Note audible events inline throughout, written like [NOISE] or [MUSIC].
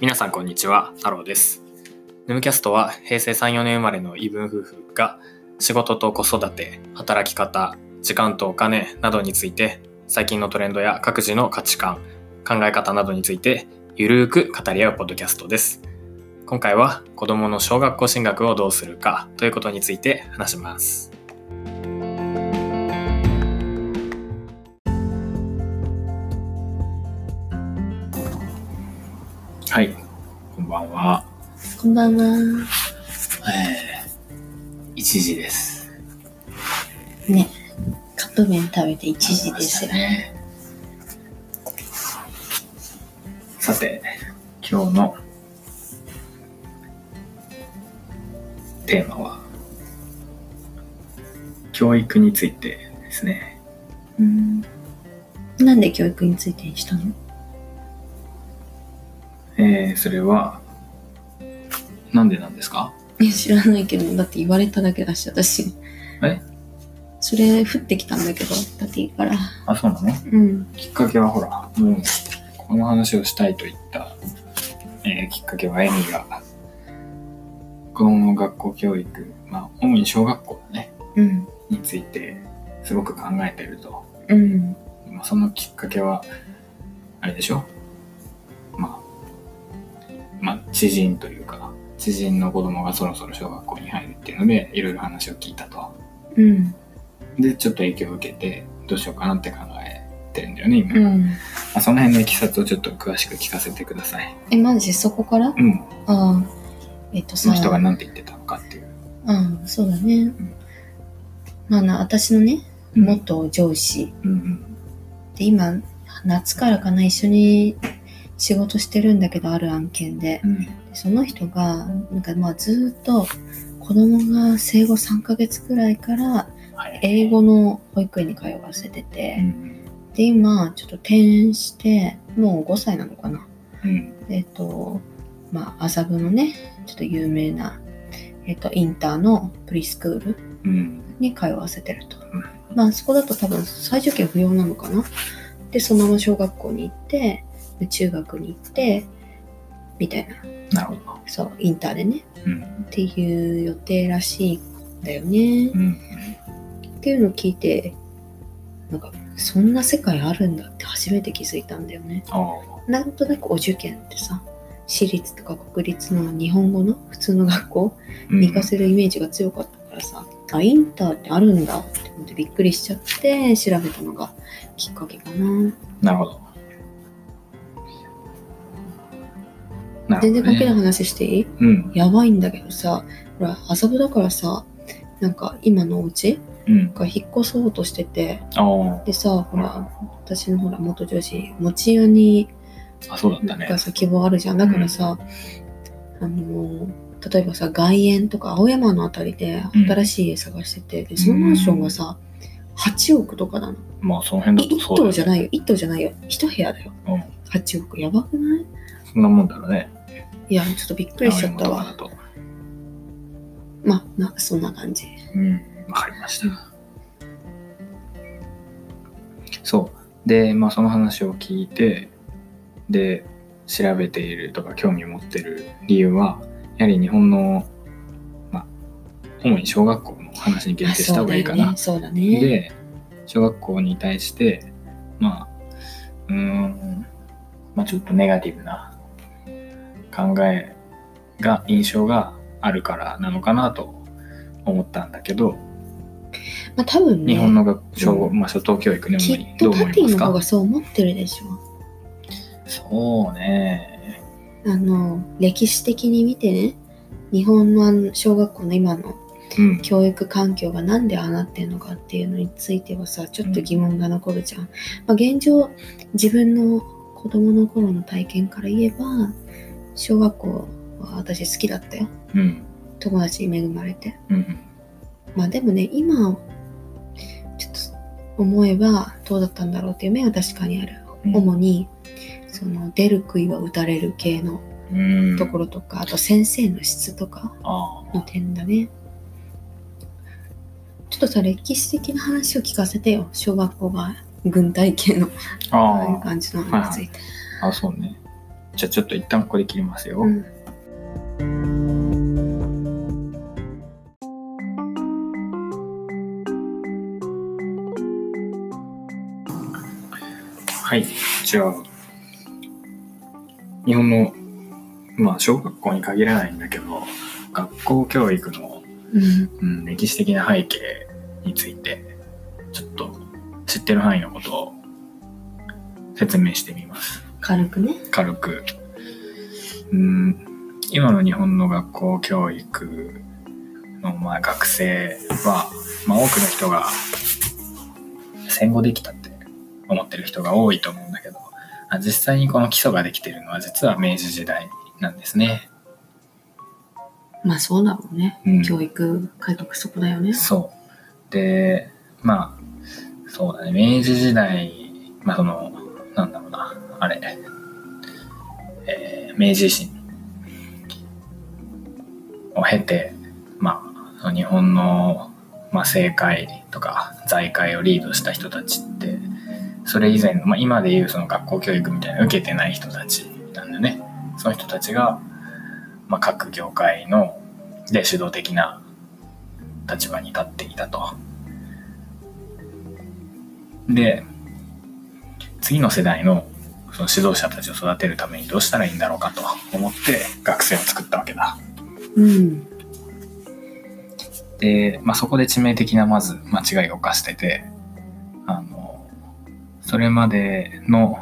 皆さんこんにちは、太郎です。ヌムキャストは平成3、4年生まれの異文夫婦が仕事と子育て、働き方、時間とお金などについて最近のトレンドや各自の価値観、考え方などについてゆるーく語り合うポッドキャストです。今回は子供の小学校進学をどうするかということについて話します。はい、こんばんは。こんばんは。えー、1時です。ね、カップ麺食べて1時ですよ。ね。さて、今日のテーマは、教育についてですね。うん。なんで教育についてにしたの？えー、それは、なんでなんですか？いや、知らないけど、だって言われただけだし、私。え？それ、降ってきたんだけど、だっていいから。あ、そうなの？うん。きっかけはほら、もう、この話をしたいと言った、えーきっかけはエミが、子供の学校教育、まあ、主に小学校だね、うん。について、すごく考えてると。うん。まあ、そのきっかけは、あれでしょ？まあ、まあ、知人というか、知人の子供がそろそろ小学校に入るっていうので、いろいろ話を聞いたと。うん。で、ちょっと影響を受けて、どうしようかなって考えてるんだよね、今。まうん。あ、その辺のいきさつをちょっと詳しく聞かせてください。え、マジそこから？うん。ああ。えっとさ。その人が何て言ってたのかっていう。うん、そうだね。まあな、私のね、うん元上司。うんで、今、夏からかな、一緒に仕事してるんだけど、ある案件で。うん。でその人がなんかまあずーっと子供が生後3ヶ月くらいからはい。英語の保育園に通わせてうて、ん。で今ちょっと転園してもう5歳なのかなうん。えっ、とまあ麻布のねちょっと有名な、えっとインターのプリスクールうん。に通わせてると、うんまあそこだと多分最上級不要なのかなでそのまま小学校に行ってで中学に行ってみたいななるほど。そうインターでねうん。っていう予定らしいんだよね。うん。っていうのを聞いて、なんか、そんな世界あるんだって初めて気づいたんだよね。なんとなくお受験ってさ、私立とか国立の日本語の普通の学校うんに行かせるイメージが強かったからさ、あ、インターってあるんだって思ってびっくりしちゃって調べたのがきっかけかな。なるほど。ね全然関係ない話していい？うん。やばいんだけどさ、ほら、遊ぶだからさ、なんか今のお家うん。が引っ越そうとしてて、あでさ、ほら、私のほら、元上司、持屋に、あ。あ、そうだったねが。さ、希望あるじゃん。だからさ、あの、例えばさ、外苑とか青山のあたりでうん新しい家探してて、で、そのマンションがさ、8億とかなの。まあ、その辺だとそうだよね棟じゃないよ。一棟じゃないよ。一部屋だよ。うん。8億。やばくない？そんなもんだろうね。いや、ちょっとびっくりしちゃったわ。まあ、な、そんな感じ。うん。わかりました。そう。で、まあ、その話を聞いて、で、調べているとか興味を持ってる理由は、やはり日本の、まあ、主に小学校の話に限定した方がいいかな。そうだね。で、小学校に対して、まあ、うーん、まあちょっとネガティブな考えが、印象があるからなのかなと思ったんだけど、まあ、多分ね、日本の学小、うんまあ初等教育ね、きっとパティの方がそう思ってるでしょ。そうね。あの、歴史的に見てね、日本の小学校の今のうん。教育環境がなんでああなってるのかっていうのについてはさ、ちょっと疑問が残るじゃん。まあ、現状、自分の子供の頃の体験から言えば、小学校は私好きだったよ。うん。友達に恵まれて。うん。まあでもね、今、ちょっと思えばどうだったんだろうっていう面は確かにある。うん主に、その出る杭は打たれる系のうん。ところとか、あと先生の質とかあの点だね。ちょっとさ、歴史的な話を聞かせてよ。小学校が軍隊系の、あ。[LAUGHS] ああいうあ感じの話について。あ。あ、そうね。じゃあちょっと一旦ここで切りますよ。うんはい。じゃあ、日本の、まあ、小学校に限らないんだけど、学校教育の、うんうん、歴史的な背景について、ちょっと知ってる範囲のことを説明してみます。軽くね。軽く。うん、今の日本の学校教育の、まあ、学生は、まあ、多くの人が戦後できたって思ってる人が多いと思うんだけど、あ実際にこの基礎ができてるのは実は明治時代なんですね。まあそうだろうね、うん。教育改革そこだよね。そう。で、まあ、そうだね、明治時代、まあその、なんだろうな、あれ、えー明治維新を経て、まあ、日本の、まあ、政界とか財界をリードした人たちって、それ以前、まあ、今でいうその学校教育みたいなの受けてない人たちなんだね。その人たちが、まあ、各業界ので主導的な立場に立っていたと。で、次の世代のその指導者たちを育てるためにどうしたらいいんだろうかと思って学生を作ったわけだ。うんで、まあ、そこで致命的なまず間違いを犯してて、あの、それまでの、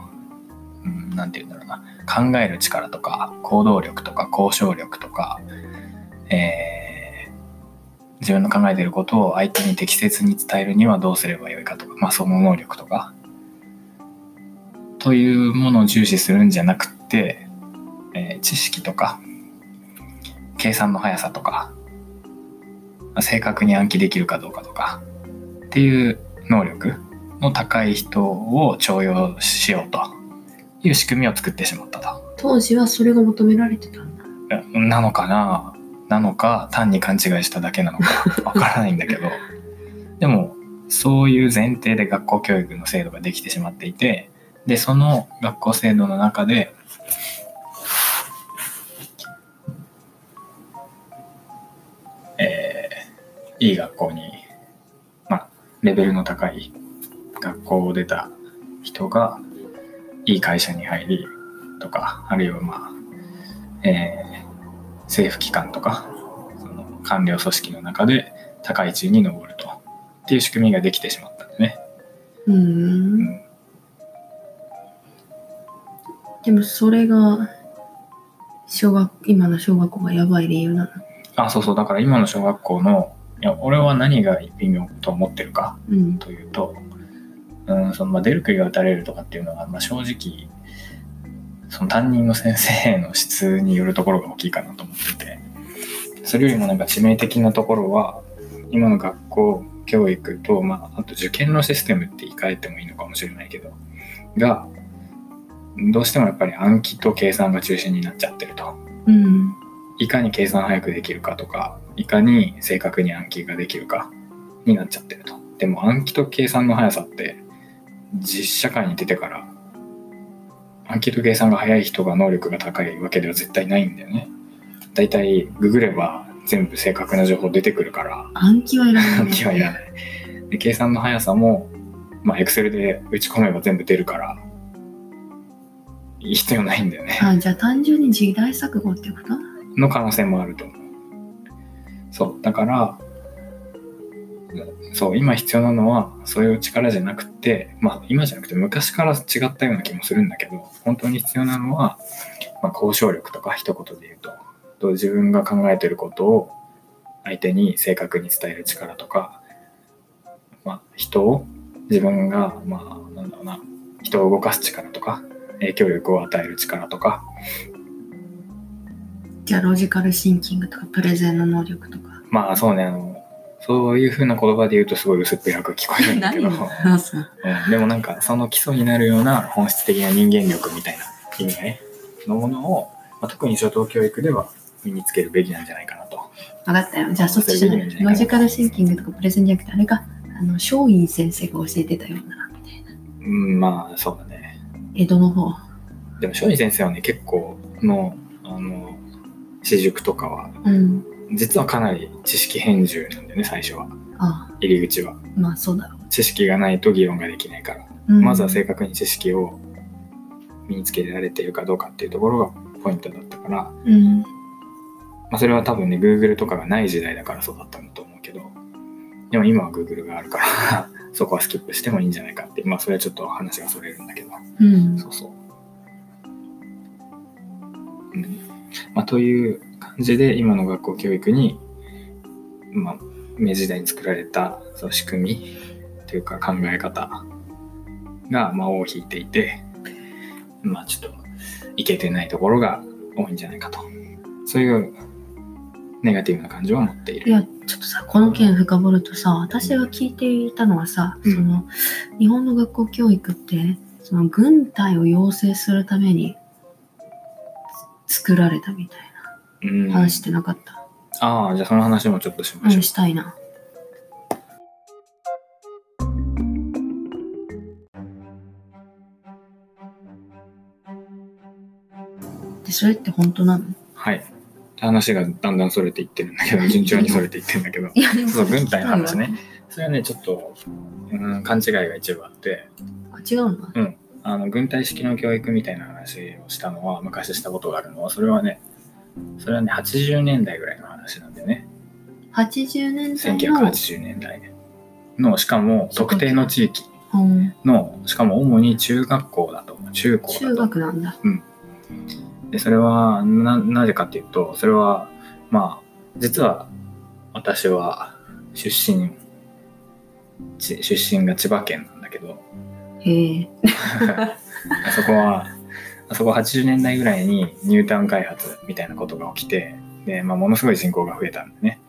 うん、なんて言うんだろうな、考える力とか、行動力とか、交渉力とか、えー自分の考えていることを相手に適切に伝えるにはどうすればよいかとか、まあ、その能力とか、というものを重視するんじゃなくて、えー知識とか、計算の速さとか、正確に暗記できるかどうかとかっていう能力の高い人を重用しようという仕組みを作ってしまったと。当時はそれが求められてたんだ。なのかな？なのか単に勘違いしただけなのかわからないんだけど。でもそういう前提で学校教育の制度ができてしまっていてでその学校制度の中でえーいい学校にまあレベルの高い学校を出た人がいい会社に入りとかあるいはまあえー政府機関とかその官僚組織の中で高い地位に上るとっていう仕組みができてしまったんでね。ううんでもそれが小学今の小学校がやばい理由なの。あそうそう。だから今の小学校のいや俺は何が微妙と思ってるかうん。というと、うんそのまあ、出る杭が打たれるとかっていうのは、まあ、正直その担任の先生の質によるところが大きいかなと思っててそれよりもなんか致命的なところは今の学校教育と、まあ、あと受験のシステムって言い換えてもいいのかもしれないけどがどうしてもやっぱり暗記と計算が中心になっちゃってると。うんいかに計算早くできるかとか、いかに正確に暗記ができるかになっちゃってると。でも暗記と計算の速さって、実社会に出てから、暗記と計算が速い人が能力が高いわけでは絶対ないんだよね。だいたいググれば全部正確な情報出てくるから、暗記はいらない、ね、暗記はいらない。で計算の速さも、まあ、Excel で打ち込めば全部出るから、必要ないんだよね。あじゃあ単純に時代錯誤ってこと？の可能性もあると思う。そう。だから、そう、今必要なのは、そういう力じゃなくて、まあ、今じゃなくて昔から違ったような気もするんだけど、本当に必要なのは、まあ、交渉力とか一言で言うと、と自分が考えてることを相手に正確に伝える力とか、まあ、人を、自分が、まあ、なんだろうな、人を動かす力とか、影響力を与える力とか、じゃあロジカルシンキングとかプレゼンの能力とか。まあそうね、あの、そういう風な言葉で言うとすごい薄っぺらく聞こえるんだけど、[LAUGHS] うん、でもなんかその基礎になるような本質的な人間力みたいな意味合いのものを、まあ、特に初等教育では身につけるべきなんじゃないかなと。分かったよ。じゃあそっちじゃない。ロジカルシンキングとかプレゼンじゃなくてあれか。あの松陰先生が教えてたようなみたいな。うん、まあそうだね。江戸の方。でも松陰先生はね結構のあの私塾とかはうん。実はかなり知識偏重なんだよね最初は。あ。入り口は。まあそうだろ知識がないと議論ができないから、う。うん。まずは正確に知識を身につけられているかどうかっていうところがポイントだったから、まうん。あ、それは多分ね Google とかがない時代だからそうだったんだと思うけど。でも今は Google があるからそこはスキップしてもいいんじゃないかってまあそれはちょっと話がそれるんだけどうん。そうそう。うんまあ、という感じで今の学校教育に、まあ、明治時代に作られたその仕組みというか考え方が、まあ、尾を引いていて、まあ、ちょっといけてないところが多いんじゃないかとそういうネガティブな感情を持っている。いや、ちょっとさ、この件深掘るとさ、私が聞いていたのはさ、うんその、日本の学校教育って、その軍隊を養成するために作られたみたいうんな話ってなかった？ああじゃあその話もちょっとしうましょう。ん、したいな。で、それって本当なの？はい。話がだんだんそれていってるんだけど順調にそれていってるんだけど。[LAUGHS] そう、軍隊の話ね。ね。それはね、ちょっと、うん、勘違いが一部あって、あ、違うんだ。あの、軍隊式の教育みたいな話をしたのは、昔したことがあるのは、それはね、それはね、80年代ぐらいの話なんだよね。80年代の、1980年代の、しかも特定の地域うんの、しかも主に中学校だと。中高だと中学なんだ。で、それはな、なぜかっていうと、それは、まあ、実は、私は、出身、ち出身が千葉県なんだけど、へえ。あ [LAUGHS] そこは、あそこ80年代ぐらいにニュータウン開発みたいなことが起きて、で、まあ、ものすごい人口が増えたんだね。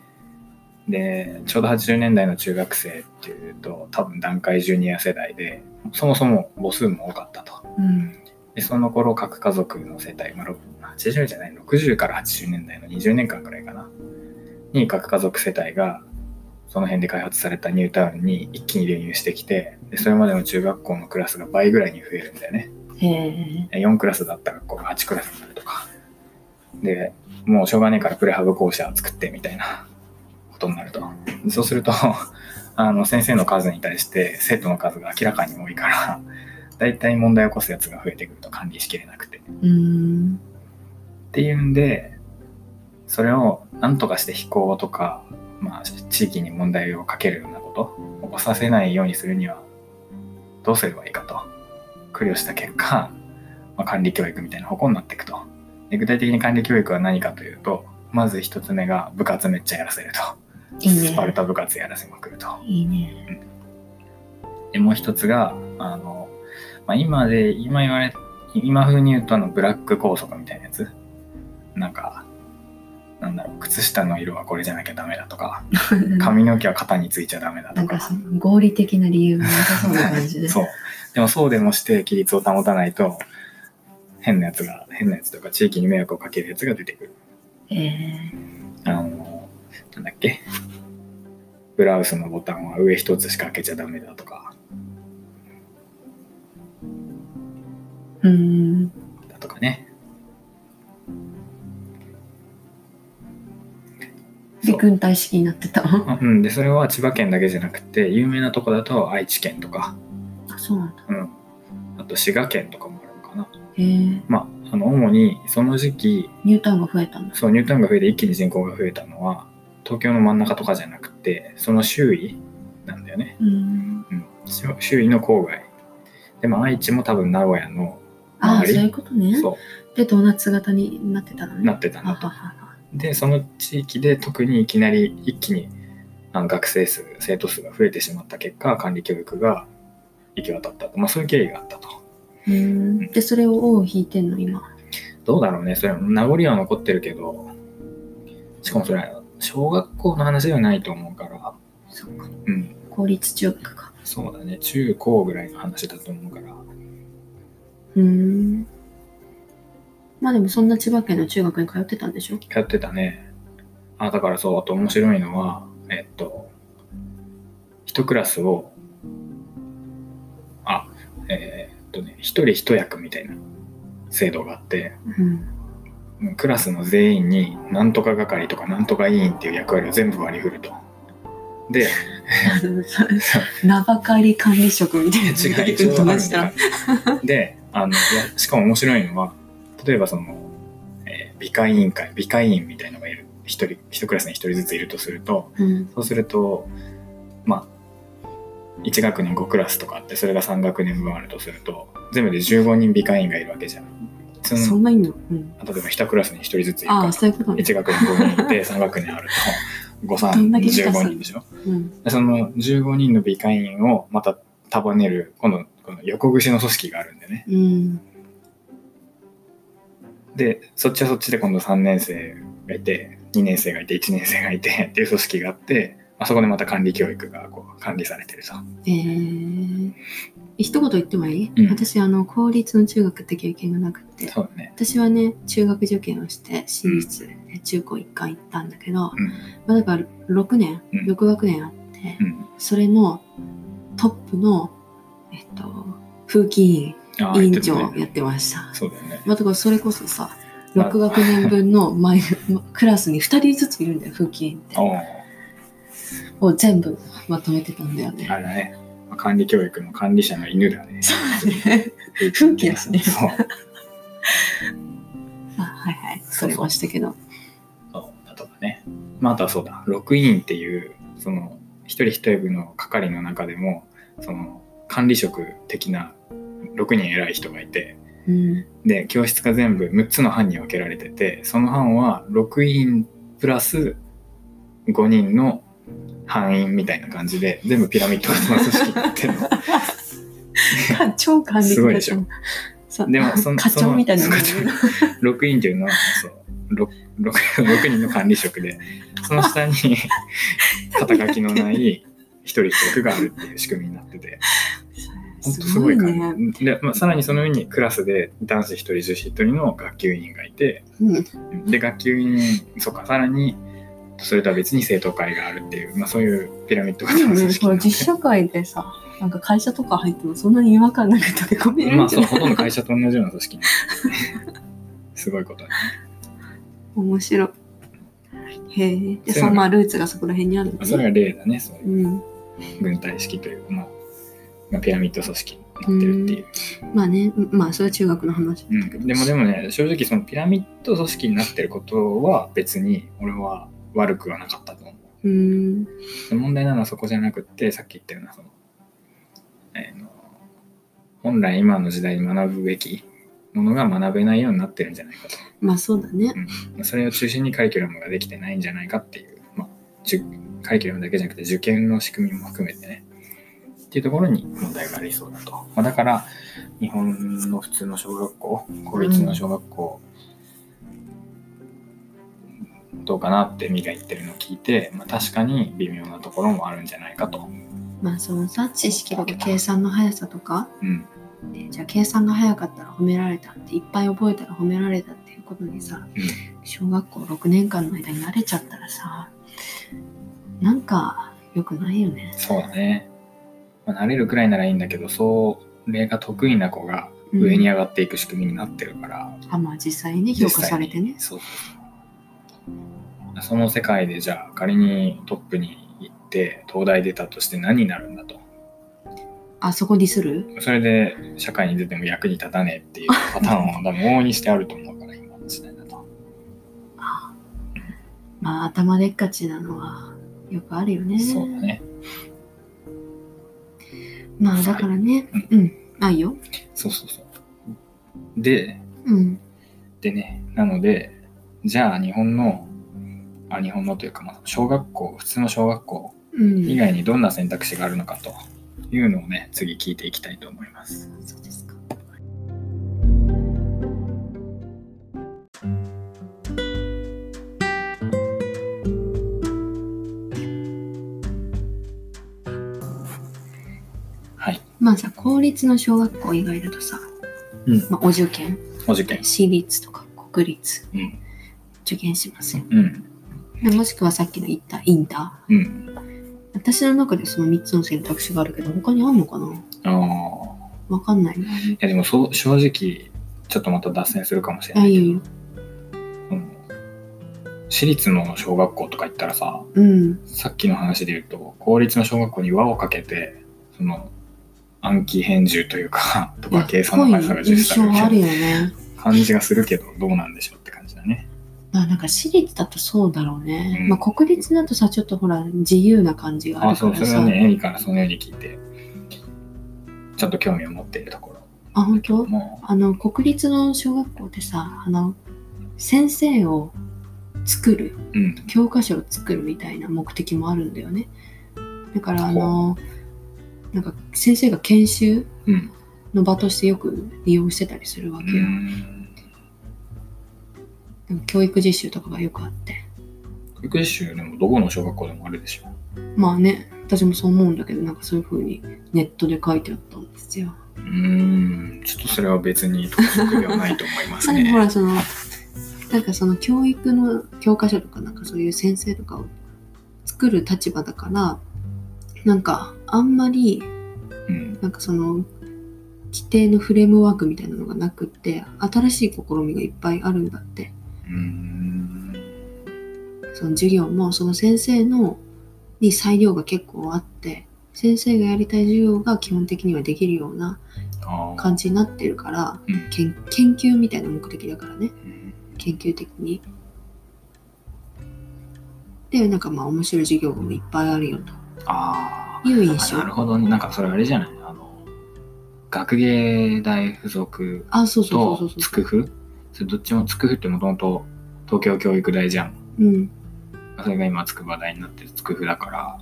で、ちょうど80年代の中学生っていうと、多分段階ジュニア世代で、そもそも母数も多かったと。うん。で、その頃、核家族の世帯、まあ、ろ80じゃない、60から80年代の20年間くらいかな、に核家族世帯が、その辺で開発されたニュータウンに一気に流入してきて、でそれまでの中学校のクラスが倍ぐらいに増えるんだよね。へえ。4クラスだった学校が8クラスになるとか。で、もうしょうがねえからプレハブ校舎作ってみたいな [LAUGHS] ことになると。そうすると、あの、先生の数に対して生徒の数が明らかに多いから、だいたい問題を起こすやつが増えてくると管理しきれなくて。っていうんで、それを何とかして非行とか、まあ、地域に問題をかけるようなこと、起こさせないようにするには、どうすればいいかと、苦慮した結果、まあ、管理教育みたいな方向になっていくと。で具体的に管理教育は何かというと、まず一つ目が部活めっちゃやらせると。いいねスパルタ部活やらせまくると。いいね。で、もう一つが、あの、まあ、今で、今言われ、今風に言うとあの、ブラック校則みたいなやつ。なんか、なんだろう、靴下の色はこれじゃなきゃダメだとか、[LAUGHS] 髪の毛は肩についちゃダメだとか。なんかその合理的な理由がなさそうな感じで。[LAUGHS] そう。でもそうでもして規律を保たないと、変なやつが、変なやつとか地域に迷惑をかけるやつが出てくる。へえ。あの、なんだっけ。ブラウスのボタンは上一つしか開けちゃダメだとか、うーん。だとかね。で、軍隊式になってた。あ、[LAUGHS] うん、でそれは千葉県だけじゃなくて有名なとこだと愛知県とか、そうなんだ。うん、あと滋賀県とかもあるのかなへえ。まああの主にその時期ニュータウンが増えたんだ。そうニュータウンが増えて一気に人口が増えたのは東京の真ん中とかじゃなくてその周囲なんだよね、うーん。うん、周周囲の郊外でも愛知も多分名古屋のあそういうことね。そで、ドーナツ型になってたのね。うなってたんはだとははは。でその地域で特にいきなり一気にあの学生数生徒数が増えてしまった結果管理教育が行き渡ったと、まあ、そういう経緯があったとうーん。で、それを尾を引いてんの、今。どうだろうねそれ名残は残ってるけどしかもそれ小学校の話ではないと思うからそっか。うん公立中学か。そうだね中高ぐらいの話だと思うからうーん。まあでもそんな千葉県の中学に通ってたんでしょ？通ってたねあだからそうあと面白いのはえっと一クラスをあえーっとね一人一役みたいな制度があってうん。クラスの全員になんとか係とかなんとか委員っていう役割を全部割り振ると。で [LAUGHS] 名ばかり管理職みたいな違い出てくると思いました。[LAUGHS] であのいやしかも面白いのは例えばその、えー美化委員会美化委員みたいのがいる一人一クラスに一人ずついるとするとうん。そうするとまあ1学年5クラスとかあってそれが3学年分あるとすると全部で15人美化委員がいるわけじゃん。そのそんないんの？うん。例えば1クラスに1人ずついるからね。1学年5人いて3学年あると5、[LAUGHS] どんだけ3、美化する15人でしょ？うん。でその15人の美化員をまた束ねる、今度、この横串の組織があるんでね。うん。で、そっちはそっちで今度3年生がいて、2年生がいて、1年生がいて [LAUGHS] っていう組織があって、まあ、そこでまた管理教育がこう管理されてると。えー、一言言ってもいい、うん私、あの、公立の中学って経験がなくて、そうだね。私はね、中学受験をして、私立で中高一貫行ったんだけど、うん。まあ、だから6年、うん6学年あって、うん。それのトップの、えっと、風紀委員長をやってました。そうだよね。まあ、だからそれこそさ、まあ6学年分の前、[LAUGHS] クラスに2人ずついるんだよ、風紀委員って。を全部まとめてたんだよね。あれだね。まあ管理教育の管理者の犬だね。ね [LAUGHS] 風紀ですねそう。[LAUGHS] あはいはい、それましたけど。そうだとかね。まあ、あとはそうだ、6委員っていう、その、一人一人の係の中でも、その、管理職的な6人偉い人がいて、うん。で、教室が全部6つの班に分けられてて、その班は6委員プラス5人の班員みたいな感じで、全部ピラミッド型の組織になってるの。[LAUGHS] 超管理すごいでしょでもその [LAUGHS] 課長みたいなのがいそるの6委員っていうのは、そう、6, 6, 人の管理職で、その下に [LAUGHS] 肩書きのない一人一役があるっていう仕組みになってて、ほんとすごい感ね。じ。で、まあ、さらにその上にクラスで男子一人、女子一人の学級委員がいて、うん。で、学級委員、そうか、さらに、それとは別に生徒会があるっていう、まあそういうピラミッド型の組織なんでこれ実社会でさ、なんか会社とか入ってもそんなに違和感なく溶け込めるまあそう、ほとんど会社と同じような組織 [LAUGHS] すごいことだね。面白い。へえ。で、そのまあルーツがそこら辺にあるのね。それが例だね、そういううん。軍隊式というか、まあ、まあ、ピラミッド組織になってるっていう。まあね、うんまあそれは中学の話だけど。でもでもね、正直そのピラミッド組織になってることは別に俺は悪くはなかったと思う。う問題なのはそこじゃなくって、さっき言ったような、その、えーの本来今の時代に学ぶべきものが学べないようになってるんじゃないかと。まあそうだね。うん、それを中心にカリキュラムができてないんじゃないかっていう、まあ、カリキュラムだけじゃなくて受験の仕組みも含めてね、っていうところに問題がありそうだと。まあ、だから、日本の普通の小学校、公立の小学校、どうかなってミが言ってるのを聞いて、まあ、確かに微妙なところもあるんじゃないかと。まあそのさ、知識とか計算の速さとか、うん。でじゃあ計算が早かったら褒められたっていっぱい覚えたら褒められたっていうことにさ、うん小学校6年間の間に慣れちゃったらさなんか良くないよね。そうだね。まあ、慣れるくらいならいいんだけど、それが得意な子がうん上に上がっていく仕組みになってるから、あまあ実際にね評価されてね。そうその世界でじゃあ仮にトップに行って東大出たとして何になるんだとあそこディスる？それで社会に出ても役に立たねえっていうパターンは [LAUGHS] 多分往々にしてあると思うから今の時代だとまあ頭でっかちなのはよくあるよね。そうだねまあだからね、ううん、あいいよ。そうそうそうでうん。でねなのでじゃあ日本のあ日本のというかまあ小学校普通の小学校うん。以外にどんな選択肢があるのかというのをね次聞いていきたいと思いますそうでまあさ、公立の小学校以外だとさ、うん。まあ、お受験、お受験。私立とか国立、うん。受験しますよ。うん。でもしくはさっきの言ったインタうん。ー。私の中でその3つの選択肢があるけど、他にあんのかな？ああわかんないな。いやでもそう正直ちょっとまた脱線するかもしれないけど。あいいよ。その私立の小学校とか行ったらさうん。さっきの話で言うと公立の小学校に輪をかけてその暗記返事というか [LAUGHS] とか計算の速さが重視印象あるされるよね感じがするけどどうなんでしょうって感じだね。まあなんか私立だとそうだろうね、うん。まあ国立だとさちょっとほら自由な感じがああるからさ。そうそれはねエミからそのように聞いてちょっと興味を持っているところ。あ本当？も。あの国立の小学校ってさあの先生を作るううん。教科書を作るみたいな目的もあるんだよね。だからあのなんか先生が研修うん。の場としてよく利用してたりするわうけよ、ん。なんか教育実習とかがよくあって。教育実習でもどこの小学校でもあるでしょ。まあね私もそう思うんだけどなんかそういう風にネットで書いてあったんですよ。うーん。ちょっとそれは別に特色ではないと思います [LAUGHS] まあでもほね。らそのなんかその教育の教科書とかなんかそういう先生とかを作る立場だからなんかあんまりうん。なんかその規定のフレームワークみたいなのがなくって新しい試みがいっぱいあるんだって。その授業もその先生のに裁量が結構あって先生がやりたい授業が基本的にはできるような感じになってるからうん。研研究みたいな目的だからね。うん。研究的に。でなんかまあ面白い授業もいっぱいあるよあという印象あなるほどね。なんかそれあれじゃない？あの学芸大附属あそうそうとそうそう。つくふそれどっちもつくふってもともと東京教育大じゃん。うん。それが今筑波大になってるつくふだから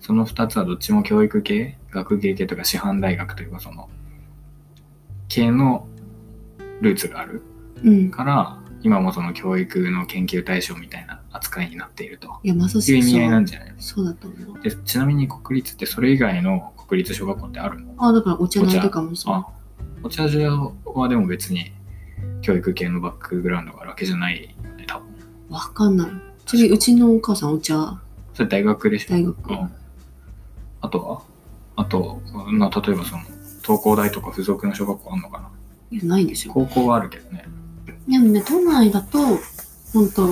その2つはどっちも教育系？学芸系とか師範大学というかその系のルーツがあるうん。から今もその教育の研究対象みたいな扱いになっているという。意味合いそうんなじゃないそうだと思う。でちなみに国立ってそれ以外の国立小学校ってあるの？あだからお茶の間とかもさあお茶。所はでも別に教育系のバックグラウンドがあるわけじゃないよね多分。わかんない。ちなみにうちのお母さんお茶？それ大学でしょ大学。うん。あとは？あと、まあ、例えばその東工大とか付属の小学校あんのかな？いやないでしょ。高校はあるけどね。でもね都内だとほんと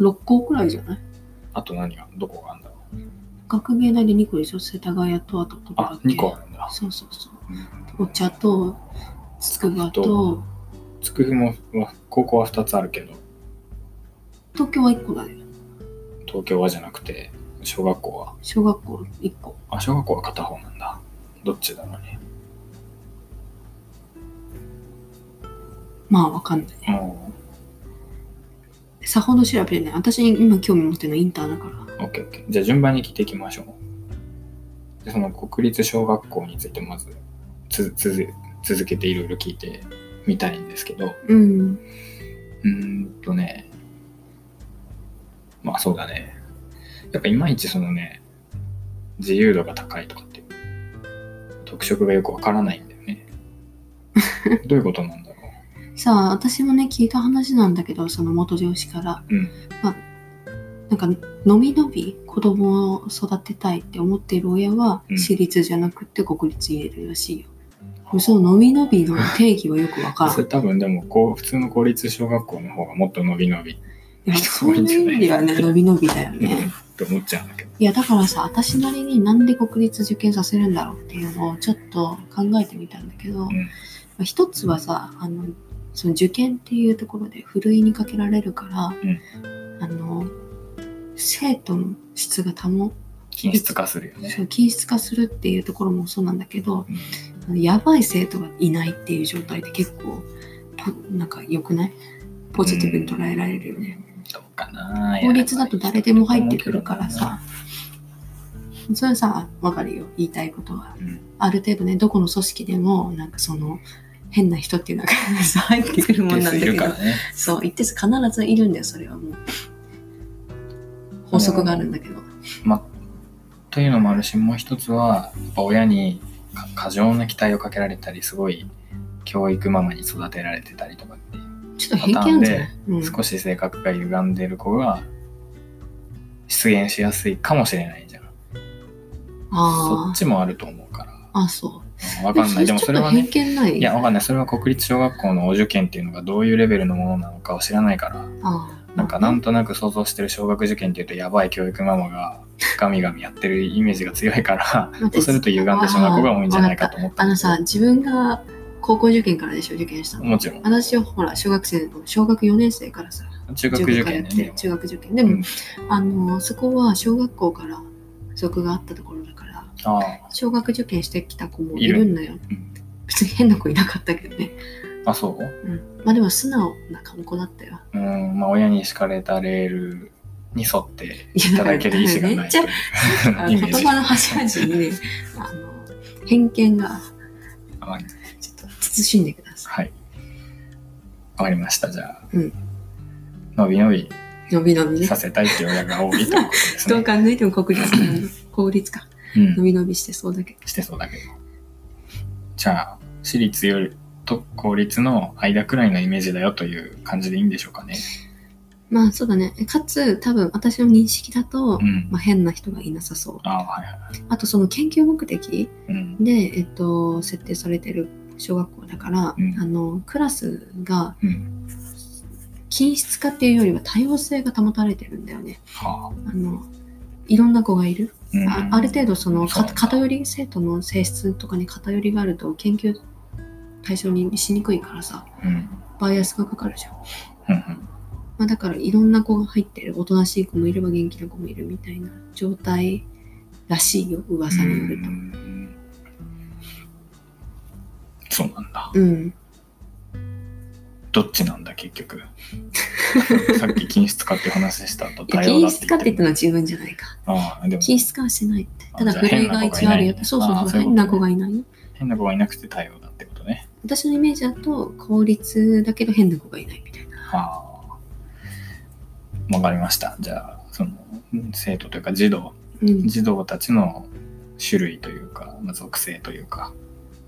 6校くらいじゃない？あと何が？どこがあるんだろう？学芸大で2個でしょ？世田谷とあとどこだあっけ。2個あるんだ。そうそうそう。お茶と筑波と。つくふもは高校は2つあるけど。東京は1個だよ東京はじゃなくて小学校は？小学校1個。あ小学校は片方なんだ。どっちだろうね。まあわかんない。ねもさほど調べてない。私今興味持ってるのはインターだから。う OKOK じゃあ順番に聞いていきましょう。でその国立小学校についてまずつつ続けていろいろ聞いてみたいんですけど。うん。うーんとね。まあそうだね。やっぱいまいちそのね自由度が高いとかっていう特色がよくわからないんだよね。[LAUGHS] どういうことなんだろさあ私もね聞いた話なんだけどその元上司から。ううんなんかのびのび子供を育てたいって思っている親はうん。私立じゃなくて国立入れるらしいよ、そののびのびの定義はよくわからん。それ多分でもこう普通の公立小学校の方がもっと伸び伸び。いやそういう意味ではね、伸び伸びだよね。って思っちゃうんだけど。いや、だからさ、私なりになんで国立受験させるんだろうっていうのをちょっと考えてみたんだけど、まあ一つはさ、あの、その受験っていうところでふるいにかけられるから、うん。あの、生徒の質が保均質化するよね。そう均質化するっていうところもそうなんだけど、うん。やばい生徒がいないっていう状態って結構、ポなんか良くない？ポジティブに捉えられるよね。どうかな法律だと誰でも入ってくるからさ、それさ、わかるよ、言いたいことは。うん。ある程度ね、どこの組織でも、なんかその、変な人っていうのが [LAUGHS] 入ってくるもんなんだいけどねそう、一定数必ずいるんだよ、それはもう。法則があるんだけど。まあというのもあるしもう一つはやっぱ親にか過剰な期待をかけられたりすごい教育ママに育てられてたりとかっていうちょっと偏見ゃない？うん。少し性格が歪んでる子が出現しやすいかもしれないじゃんそあっちもあると思うからあ、あ、そう。わかんない。でもそれはねい？いや、わかんない。それは国立小学校のお受験っていうのがどういうレベルのものなのかを知らないから、なんかなんとなく想像してる小学受験っていうと、やばい教育ママがガミガミやってるイメージが強いから、そうすると歪んでしまう子が多いんじゃないかと思ったあのさ、自分が高校受験からでしょ、受験したの。もちろん。私はほら、小学生の、小学4年生からさ、中学受験ね。中学受験。でも、うんあの、そこは小学校から付属があったところだ小学受験してきた子もいるんだよ。うん別に変な子いなかったけどね。あ、そう？うん。まあでも素直な子だったよ。うん、まあ親に敷かれたレールに沿っていいただける意思がめっちゃないとい。言葉の端々にね、[LAUGHS] あの、偏見があちょっと慎んでくださはい。わかりました。じゃあ、うんのびのびい。伸び伸びねさ。せたいっていう親が多いということです [LAUGHS] どうね。考えても国立 [LAUGHS] 公立か。うん伸。び伸びしてそうだけど。してそうだけど。じゃあ、私立よりと公立の間くらいのイメージだよという感じでいいんでしょうかね。まあそうだね。かつ、多分私の認識だと、うん。まあ、変な人がいなさそう。ああ、はいはい。あとその研究目的うん。で、えっと、設定されてる小学校だから、うんあの、クラスがうん。均質化っていうよりは多様性が保たれてるんだよね。はあ。あの、いろんな子がいる。うんあある程度その偏り生徒の性質とかに偏りがあると研究対象にしにくいからさうん。バイアスがかかるじゃん、うんうん。まあ、だからいろんな子が入ってるおとなしい子もいれば元気な子もいるみたいな状態らしいよ噂によるとうんそうなんだ。うんどっちなんだ、結局。[LAUGHS] さっき均質化って話した後、いや多様だ均質化って言ったのは自分じゃないか。ああ、でも均質化はしてないって。あただ古いが一応あるよそうそうあそう。変な子がいない。よ変な子がいなくて多様だってことね。私のイメージだと公立だけど変な子がいないみたいな。ああ。わかりました。じゃあ、その、生徒というか児童、うん。児童たちの種類というか、まあ、属性というか、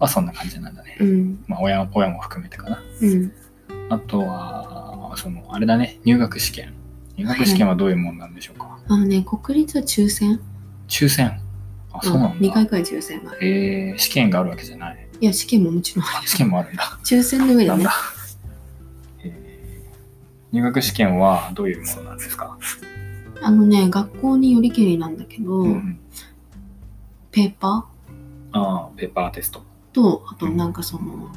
はそんな感じなんだね。うん。まあ、親、親も含めてかな。うんあとは、その、あれだね、入学試験。入学試験はどういうもんなんでしょうか。あのね国立は抽選抽選。あ、そうなん2回だ。くらい抽選があるえー、試験があるわけじゃない。いや、試験ももちろんあある。試験もあるんだ。抽選の上でねなんだ。。えー入学試験はどういうものなんですか、あのね、学校によりけりなんだけど、うん、ペーパああ、ペーパーテスト。ーと、あとなんかその、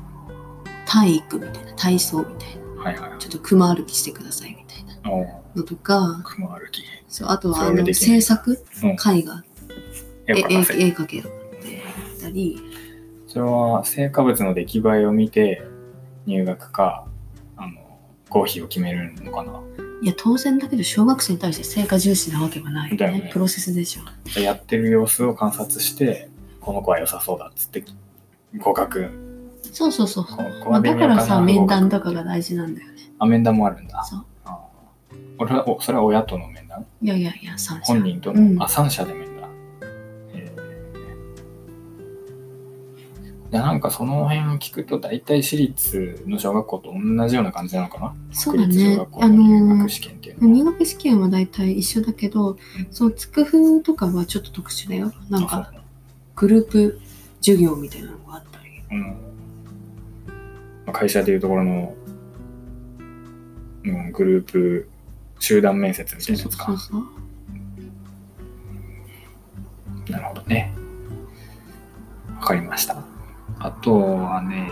体育みたいな、体操みたいな、はいはいはい。ちょっと熊歩きしてくださいみたいなのとか、雲歩き。そうあとはそあの制作、うん。絵画、絵を絵絵描けるってたり、それは成果物の出来栄えを見て入学か、あの、合否を決めるのかな。いや、当然だけど、小学生に対して成果重視なわけはないよだよね。ねプロセスでしょ。やってる様子を観察して、この子は良さそうだっつって、合格。そうそうそう。まあ、だからさ、面談とかが大事なんだよね。あ、面談もあるんだ。そう。あー俺は、おそれは親との面談？いやいやいや、三者本人との、うんあ、三者で面談。えー、でなんかその辺を聞くと、大体私立の小学校と同じような感じなのかな？そうだね国立小学校の入学試験っていうのは。入学試験は大体一緒だけど、そのつくふとかはちょっと特殊だよ。なんかグループ授業みたいなのがあったり。うんまあ会社でいうところの、うん、グループ集団面接みたいなやつか。なるほどね。わかりました。あとはね、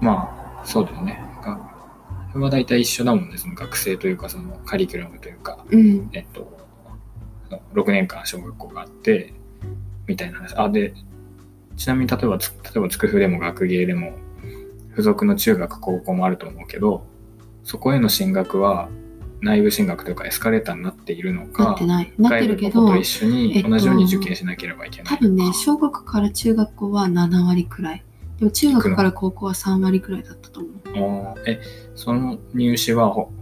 まあ、そうだよね。がこれは大体一緒だもんね。その学生というか、そのカリキュラムというか、うん。えっと、6年間小学校があって、みたいな話。あ、で、ちなみに例えばつ、例えばつくふでも学芸でも、付属の中学、高校もあると思うけど、そこへの進学は、内部進学というかエスカレーターになっているのなかって、ない。なってるけど外部の子と、一緒えっとに同じように受験しなければいけない。多分ね、小学から中学校は7割くらい。でも中学から高校は3割くらいだったと思う。え、その入試はほ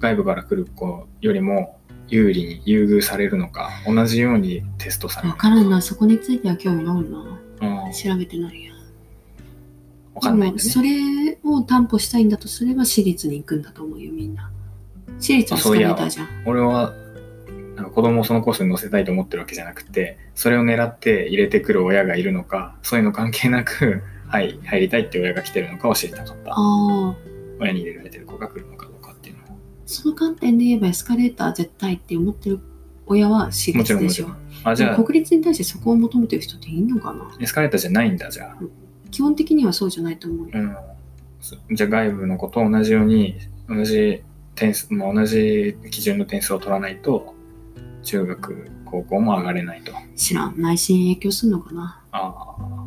外部から来る子よりも有利に優遇されるのか、同じようにテストされるわのか。からんな、そこについては興味ないな。うん調べてないや。わかんないんだね。でもそれを担保したいんだとすれば私立に行くんだと思うよ、みんな。私立はエスカレーターじゃん。俺は、子供をそのコースに乗せたいと思ってるわけじゃなくて、それを狙って入れてくる親がいるのか、そういうの関係なく、[LAUGHS] はい、入りたいって親が来てるのかを知りたかった。親に入れられてる子が来るのかどうかっていうのを。その観点で言えばエスカレーター絶対って思ってる親は私もちろん立でしょもちろん。。あ、じゃあ、国立に対してそこを求めてる人っていいのかな？エスカレーターじゃないんだ、じゃあ。基本的にはそうじゃないと思うよ。うん。そじゃあ外部の子と同じように、同じ点数、まあ、同じ基準の点数を取らないと、中学、高校も上がれないと。知らん。内心影響するのかなああ。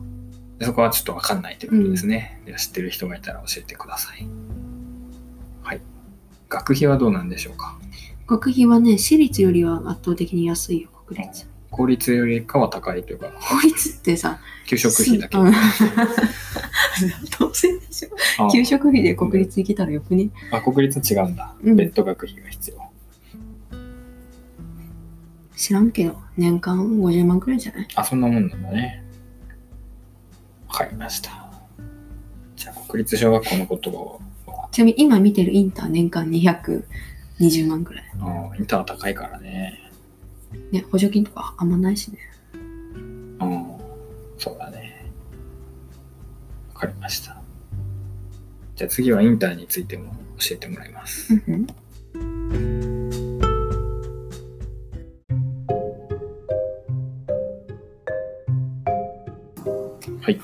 でそこはちょっとわかんないということですね。では知ってる人がいたら教えてください。はい。学費はどうなんでしょうか？学費はね、私立よりは圧倒的に安いよ、国立。公立よりかは高いというか、公立ってさ、給食費だけ。うん [LAUGHS] 当然でしょ。あ給食費で国立行けたらよくね？あ、国立は違うんだ。うん別途学費が必要。知らんけど、年間50万くらいじゃない？あ、そんなもんなんだね。わかりました。じゃあ、国立小学校のことは、ちなみに今見てるインター年間220万くらい。あインターは高いからね。ね、補助金とかあんまないしね。うん、そうだね。わかりました。じゃあ次はインターについても教えてもらいます。うんうんはい。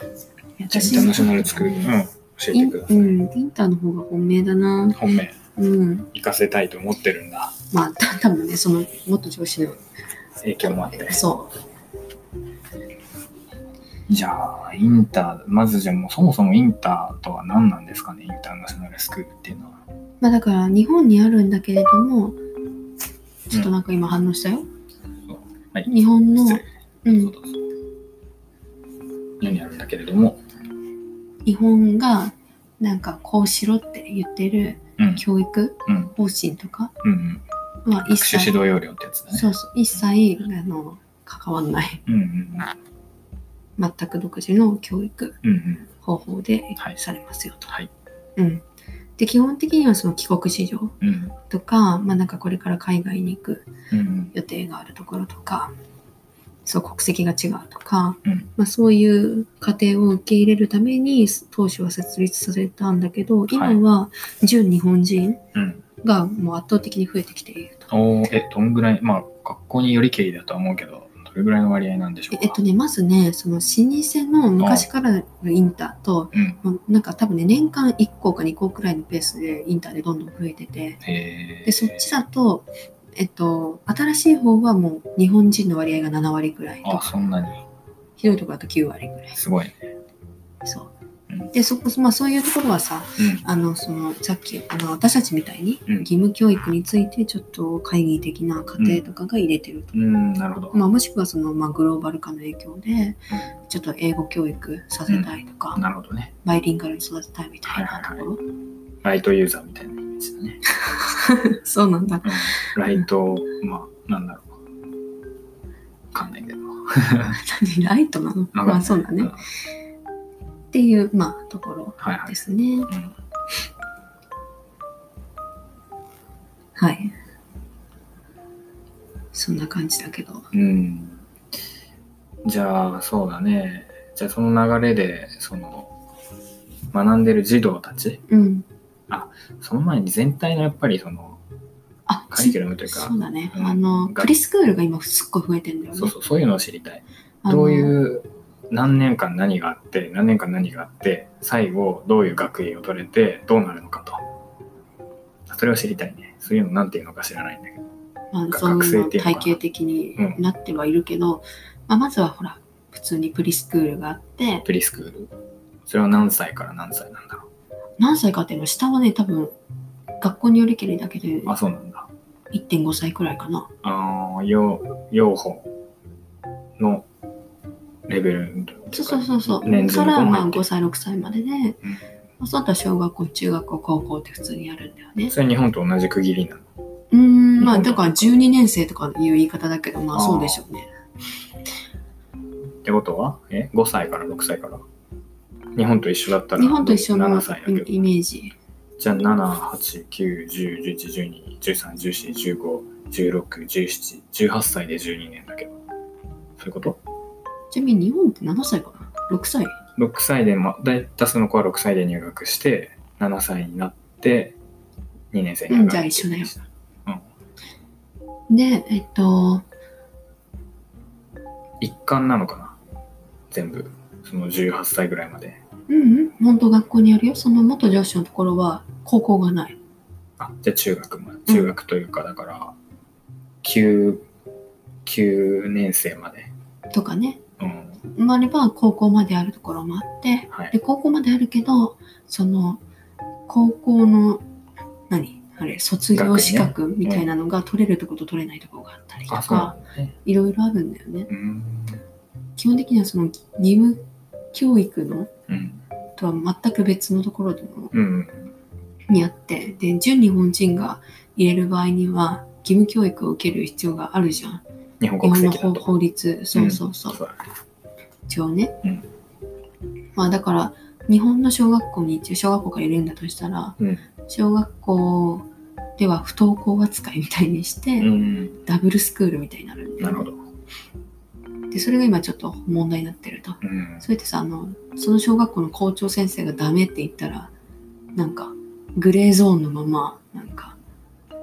じゃあインターナショナルスクール、うん、教えてください。うん、インターの方が本命だな。本命、うん。行かせたいと思ってるんだ。まあ、た [LAUGHS] 多分ね、その、もっと上司の、影響もあって。そう。じゃあ、インター、まずじゃあもうそもそもインターとは何なんですかね、インターナショナルスクールっていうのは。まあだから、日本にあるんだけれども、ちょっとなんか今反応したよ。はい。日本の、うん、どうぞ世にあるんだけれども、日本が、なんかこうしろって言ってるうん、教育うん、方針とかうん、うん。は一学習切、指導要領ってやつだね。そうそう、一切、あの、関わんない。うん、うん、全く独自の教育うん、うん。方法ではいされますよと。はい。うん。で、基本的にはその帰国子女うん、とか、まあなんかこれから海外に行くうん、うん。予定があるところとか、そう国籍が違うとか、うんまあ、そういう過程を受け入れるために当初は設立されたんだけど、今は純日本人うん。がもう圧倒的に増えてきていると。おーえ、どんぐらい、まあ、学校によりけりだとは思うけど、どれぐらいの割合なんでしょうか？えっとね、まずね、その老舗の昔からのインターと、うん。なんか多分ね、年間1校か2校くらいのペースでインターでどんどん増えてて、で、そっちだと、えっと、新しい方はもう日本人の割合が7割くらいとあ、か、そんなに。ひどいところだと9割くらい。すごいね。そううん。で、そこ、まあそういうところはさ、うん。あの、その、さっき、あの、私たちみたいに、うん義務教育について、ちょっと会議的な過程とかが入れてると。うん、なるほど。まあ、もしくは、その、まあ、グローバル化の影響で、ちょっと英語教育させたいとか、なるほどね。バイリンガルに育てたいみたいなところ。ライトユーザーみたいなイメージだね。[LAUGHS] そうなんだ。うんライト、まあ、なんだろう。わかんないけど。[LAUGHS] 何ライトなの？まあ、そうだね。んっていう、まあ、ところはいはいで。すね。うんはい。そんな感じだけど。うん。じゃあ、そうだね。じゃあ、その流れで、その、学んでる児童たち、うん。その前に全体のやっぱりその、あ、カリキュラムというかそうだね。うんあの、がプリスクールが今すっごい増えてんだよね。そうそう、そういうのを知りたい。どういう、何年間何があって、何年間何があって、最後どういう学位を取れて、どうなるのかと。それを知りたいね。そういうのなんていうのか知らないんだけど。がまあ、学生っていうの体系的になってはいるけど、まあ、まずはほら、普通にプリスクールがあって、プリスクール。それは何歳から何歳なんだろ何歳かっていうのは下はね、多分、学校によりけりだけでう。あ、そうなんだ。1.5歳くらいかな。ああ、養養護のレベルそうそうそうそう。それはまあの子も入って5歳、6歳までで、まあその後は小学校、中学校、高校って普通にやるんだよね。それ日本と同じ区切りなの？うーん、まあだから12年生とかいう言い方だけど、まあそうでしょうね。ってことは？え ?5 歳から6歳から？日本と一緒だったら日本と一緒の7歳だ。イメージ。じゃあ7、8、9、10、11、12、13、14、15、16、17、18歳で12年だけど。そういうこと？ちなみに日本って何歳かな ?6 歳 ?6 歳で、ま、大多数の子は6歳で入学して、7歳になって、2年生に上がるうんじゃあ一緒だようん。で、えっと、一貫なのかな？全部。その18歳ぐらいまで。うんうん、本当学校にあるよ。その元上司のところは高校がない。あ、じゃあ中学まで。中学というか、だから、9、9年生まで。とかね。うん。もあれば高校まであるところもあって、はいで、。高校まであるけど、その、高校の、何？あれ、卒業資格みたいなのが取れるところと取れないところがあったりとか、ね。いろいろあるんだよね。うん。基本的にはその義務教育のうん。とは全く別のところでもうん。にあって、で、純日本人が入れる場合には、義務教育を受ける必要があるじゃん。日本国籍だと。法律、そうそうそう。そうだね。一応ね。うんまあだから、日本の小学校に一応小学校から入れるんだとしたら、うん。小学校では不登校扱いみたいにして、うん。ダブルスクールみたいになるんだよなるほど。で、それが今ちょっと問題になってると。うん。それってさ、あの、その小学校の校長先生がダメって言ったら、なんか、グレーゾーンのまま、なんか、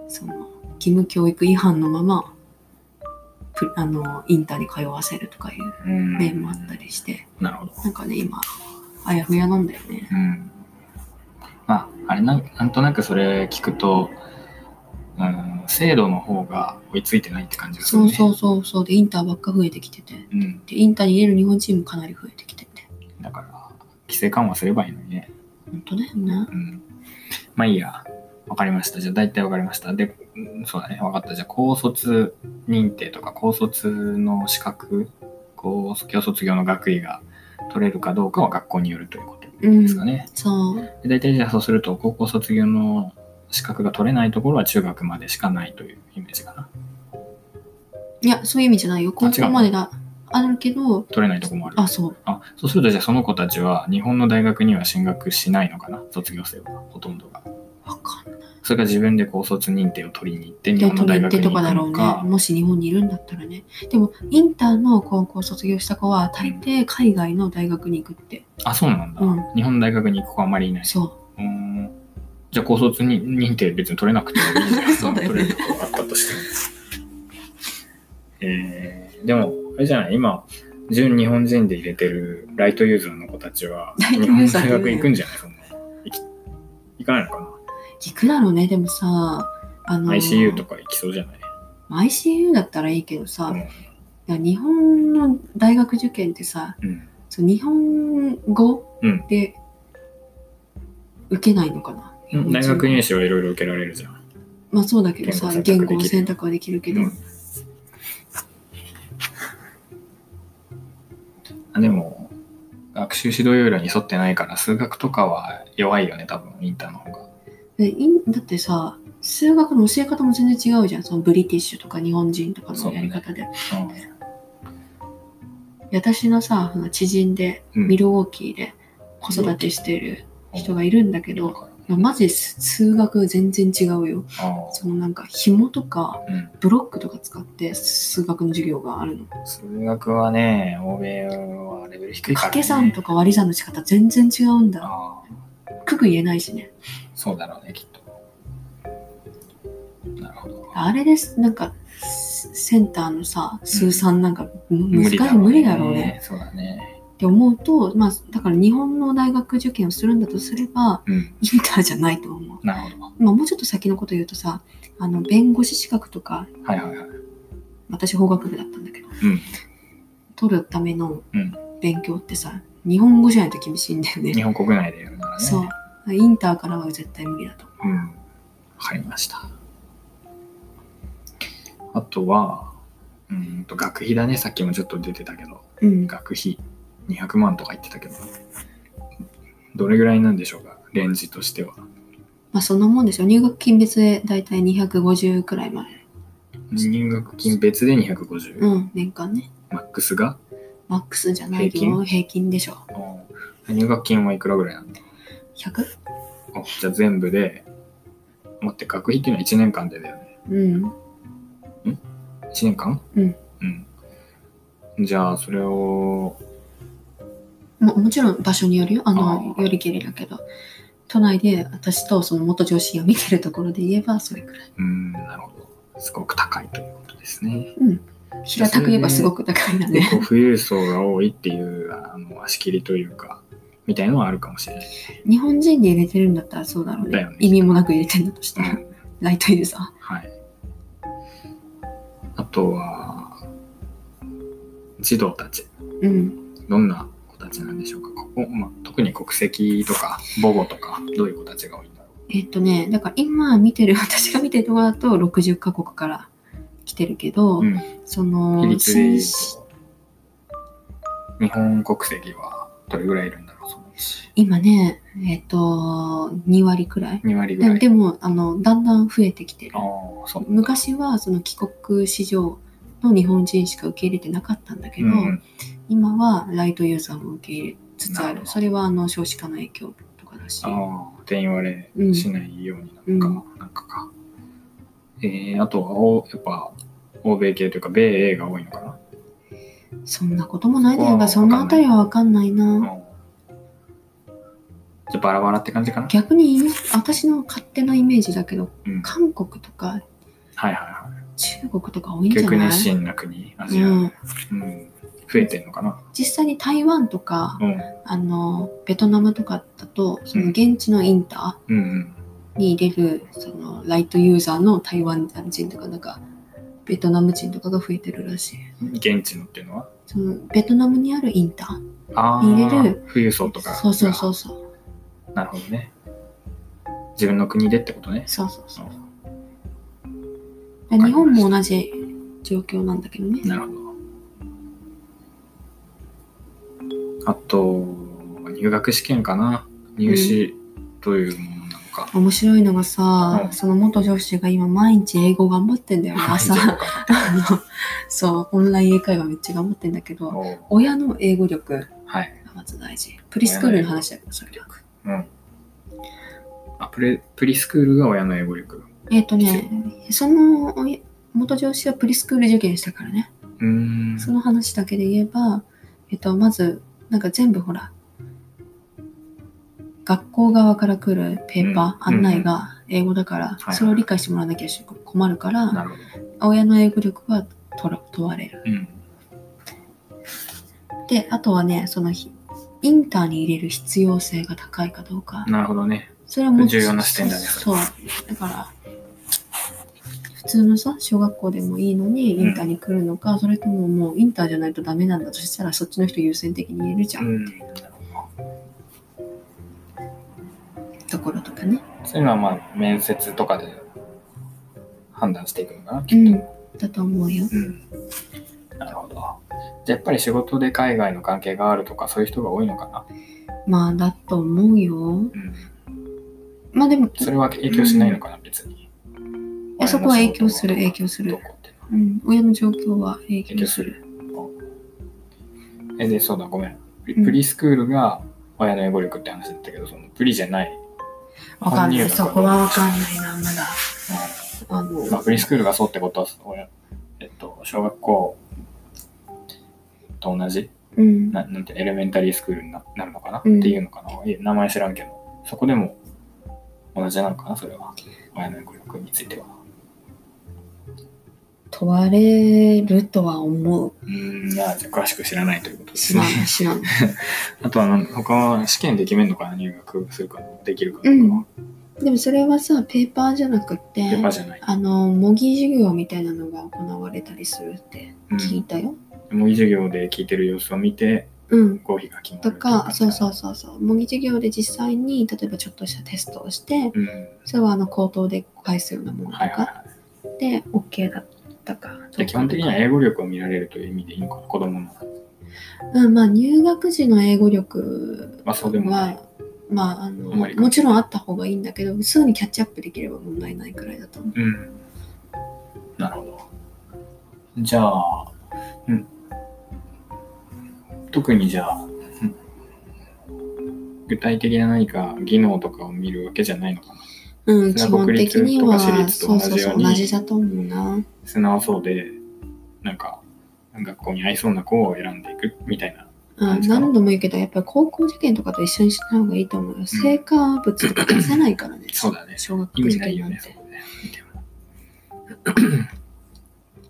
その、義務教育違反のまま、プあの、インターに通わせるとかいううん面もあったりして、なるほど。なんかね、今、あやふやなんだよね。うん。まあ、あれなん、なんとなくそれ聞くと、うん、制度の方が追いついてないって感じがするね。そうそうそうそう。で、インターばっか増えてきてて。うん。で、インターに入れる日本人もかなり増えてきてて。だから、規制緩和すればいいのにね。本当だよね。うん。まあいいや。わかりました。じゃあ大体わかりました。で、うんそうだね。わかった。じゃあ高卒認定とか高卒の資格、高教卒業の学位が取れるかどうかは学校によるということうんですかね。そう。で大体じゃあそうすると高校卒業の資格が取れないところは中学までしかないというイメージかな。いや、そういう意味じゃないよ。高校までだ、あるけど、取れないところもある。あ、そう。あ、そうするとじゃあその子たちは日本の大学には進学しないのかな？卒業生はほとんどが。わかんない。それが自分で高卒認定を取りに行って日で、本の大学に行ってとかだろうね。もし日本にいるんだったらね。でも、インターの高校卒業した子は、大抵海外の大学に行くって。あ、そうなんだ。うん日本の大学に行く子あんまりいない。そうーんじゃあ高卒に認定別に取れなくてもいいじゃん。[LAUGHS] そうだよね取れるとこあったとしても。えー、でも、あれじゃない？今、純日本人で入れてるライトユーザーの子たちは、日本大学行くんじゃない？そんな。行き行かないのかな？う。行くだろうね。でもさ、あの、?ICU とか行きそうじゃない、ICU だったらいいけどさ、うんいや日本の大学受験ってさ、うん。そう日本語うんで受けないのかな、日本人大学入試はいろいろ受けられるじゃん。まあそうだけどさ、言語選択はできるけど、うんあでも、学習指導要領に沿ってないから、数学とかは弱いよね、多分、インターの方が。でいんだってさ、数学の教え方も全然違うじゃん。そのブリティッシュとか日本人とかのやり方で。で私のさ、その知人でうんミルウォーキーで子育てしてる人がいるんだけど、いやマジ数学全然違うよ。あそのなんか紐とかブロックとか使って数学の授業があるの。数学はね、欧米はレベル低いから、ね。掛け算とか割り算の仕方全然違うんだ。ああくぐ言えないしね。そうだろうね、きっと。なるほど。あれです、なんか、セセンターのさ、数三なんか、む難しい、無理だろうね。。そうだね。って思うと、まあ、だから日本の大学受験をするんだとすれば、うん。インターじゃないと思う。なるほど。まあ、もうちょっと先のこと言うとさ、あの、弁護士資格とか、はいはいはい。私法学部だったんだけど、うん。取るためのうん勉強ってさ、日本語じゃないと厳しいんだよね。日本国内でやるならね。そう。インターからは絶対無理だと思うん。わかりました。あとは、うーんと、学費だね。さっきもちょっと出てたけど、う。うん。学費200万とか言ってたけど、どれぐらいなんでしょうか、レンジとしては。まあ、そんなもんですよ。入学金別でだいたい250くらいまで。入学金別で250。うん、年間ね。マックスが？マックスじゃない平よ。平均でしょ。入学金はいくらぐらいなの 100? おじゃあ全部で、待って、学費っていうのは1年間でだよね。うん。1年間？うん。うん。じゃあ、それを、ももちろん場所によるよ。あの、あーよりけりだけど。都内で私とその元上司が見てるところで言えばそれくらい。うん、なるほど。すごく高いということですね。平たく言えばすごく高いんだね結。構富裕層が多いっていう、あの、足切りというか、みたいのはあるかもしれない。日本人で入れてるんだったらそうだろうね。ね意味もなく入れてるんだとしたら。うん。ライトユーザー。はい。あとは、児童たち。うん。どんな子たちなんでしょうか？ここ、まあ、特に国籍とか母語とかどういう子たちが多いんだろえっとね、だから今見てる、私が見てるところだと60カ国から来てるけど、う、うん、その、日本国籍はどれぐらいいるん今ね、えっと、2割くらい。2割ぐらい。ででもあの、だんだん増えてきてる。昔はその帰国子女の日本人しか受け入れてなかったんだけど、うん今はライトユーザーも受け入れつつある。それはあの少子化の影響とかだし。ああ定員割れしないようになのか、なんかか。えー、あとはおやっぱ欧米系というか米英が多いのかな？そんなこともないだろうが、そこはそのあたりはわかんないな。うんじゃあバラバラって感じかな？逆に私の勝手なイメージだけど、うん。韓国とかはいはいは中国とか多いんい逆じゃない？熱心な国アジア、うん、うん、増えてんのかな？実際に台湾とか、うん。あのベトナムとかだとその現地のインタうんうん。ーに入れるそのライトユーザーの台湾人とかなんかベトナム人とかが増えてるらしい。現地のっていうのは？そのベトナムにあるインタあ入れるあ富裕層とかーそうそうそうそうなるほどね。自分の国でってことね。そうそうそう。で日本も同じ状況なんだけどね。なるほど。あと入学試験かな。入試というものなのか、面白いのがさ、うん。その元上司が今毎日英語頑張ってんだよね [LAUGHS] 朝。[LAUGHS] そうオンライン英会話めっちゃ頑張ってんだけどおう。親の英語力がはい。まず大事。プリスクールの話だけどそれはうん。あプレプリスクールが親の英語力。えっ、とねその元上司はプリスクール受験したからね。うーん。その話だけで言えばえっ、とまずなんか全部ほら学校側から来るペーパー、うん案内が英語だから、はいそれを理解してもらわなきゃ困るから、なるほど。親の英語力は問われる。うん。で、あとはね、そのひインターに入れる必要性が高いかどうか。なるほどねそれはもう重要な視点だねそう。だから、普通のさ、小学校でもいいのに、インターに来るのか、それとももうインターじゃないとダメなんだとしたら、そっちの人優先的に入れるじゃ。うんんなるところとかね。そういうのはまあ面接とかで判断していくのかなうん。だと思うよ。うんなるほどじゃあやっぱり仕事で海外の関係があるとかそういう人が多いのかな？まあ、だと思うよ。うんまあでも、それは影響しないのかな、別に。いやそこは影響する影響するどこっていうのはうん、親の状況は影響する。影響する。え、で、そうだ、ごめん。プうんプリスクールが親の英語力って話だったけど、そのプリじゃない。わかんない。そこはわかんないな、まだ。あの、まあ、プリスクールがそうってことは、親えっと、小学校と同じ、うん。ななんてエレメンタリースクールにななるのかな、うんっていうのかな？名前知らんけど、そこでも同じなのかな、それは。親の英語力については。問われるとは思う。うーん、いや、じゃあ詳しく知らないということですね知ら。ない、知らない。[LAUGHS] あとはなん、他は試験で決めるのかな、入学するか、できるかどううかはん。でもそれはさ、ペーパーじゃなくって。あの、模擬授業みたいなのが行われたりするって聞いたよ。模擬授業で聞いてる様子を見て、うん。合否が決まるとか、そうそうう。そうそう。模擬授業で実際に、例えばちょっとしたテストをして、うん。それはあの口頭で返すようなものとはいはいかはい。で OK だったか基本的には英語力を見られるという意味でいいのかな、子供の。うん、まあ入学時の英語力まあそうでもないは、まああのもちろんあった方がいいんだけど、すぐにキャッチアップできれば問題ないくらいだと思う。うん。なるほど。じゃあ、うん。特にじゃあ、う [LAUGHS] ん具体的な何か技能とかを見るわけじゃないのかな。うん、基本的には、そうそうそう、同じだと思うな。素直そうで、なんか学校に合いそうな子を選んでいくみたいなうん、何度も言うけど、やっぱり高校受験とかと一緒にしない方がいいと思うよ。成果物とか出せないからね。[COUGHS] そうだね小学意校受味ないよね、そ験なんて。こで見ても。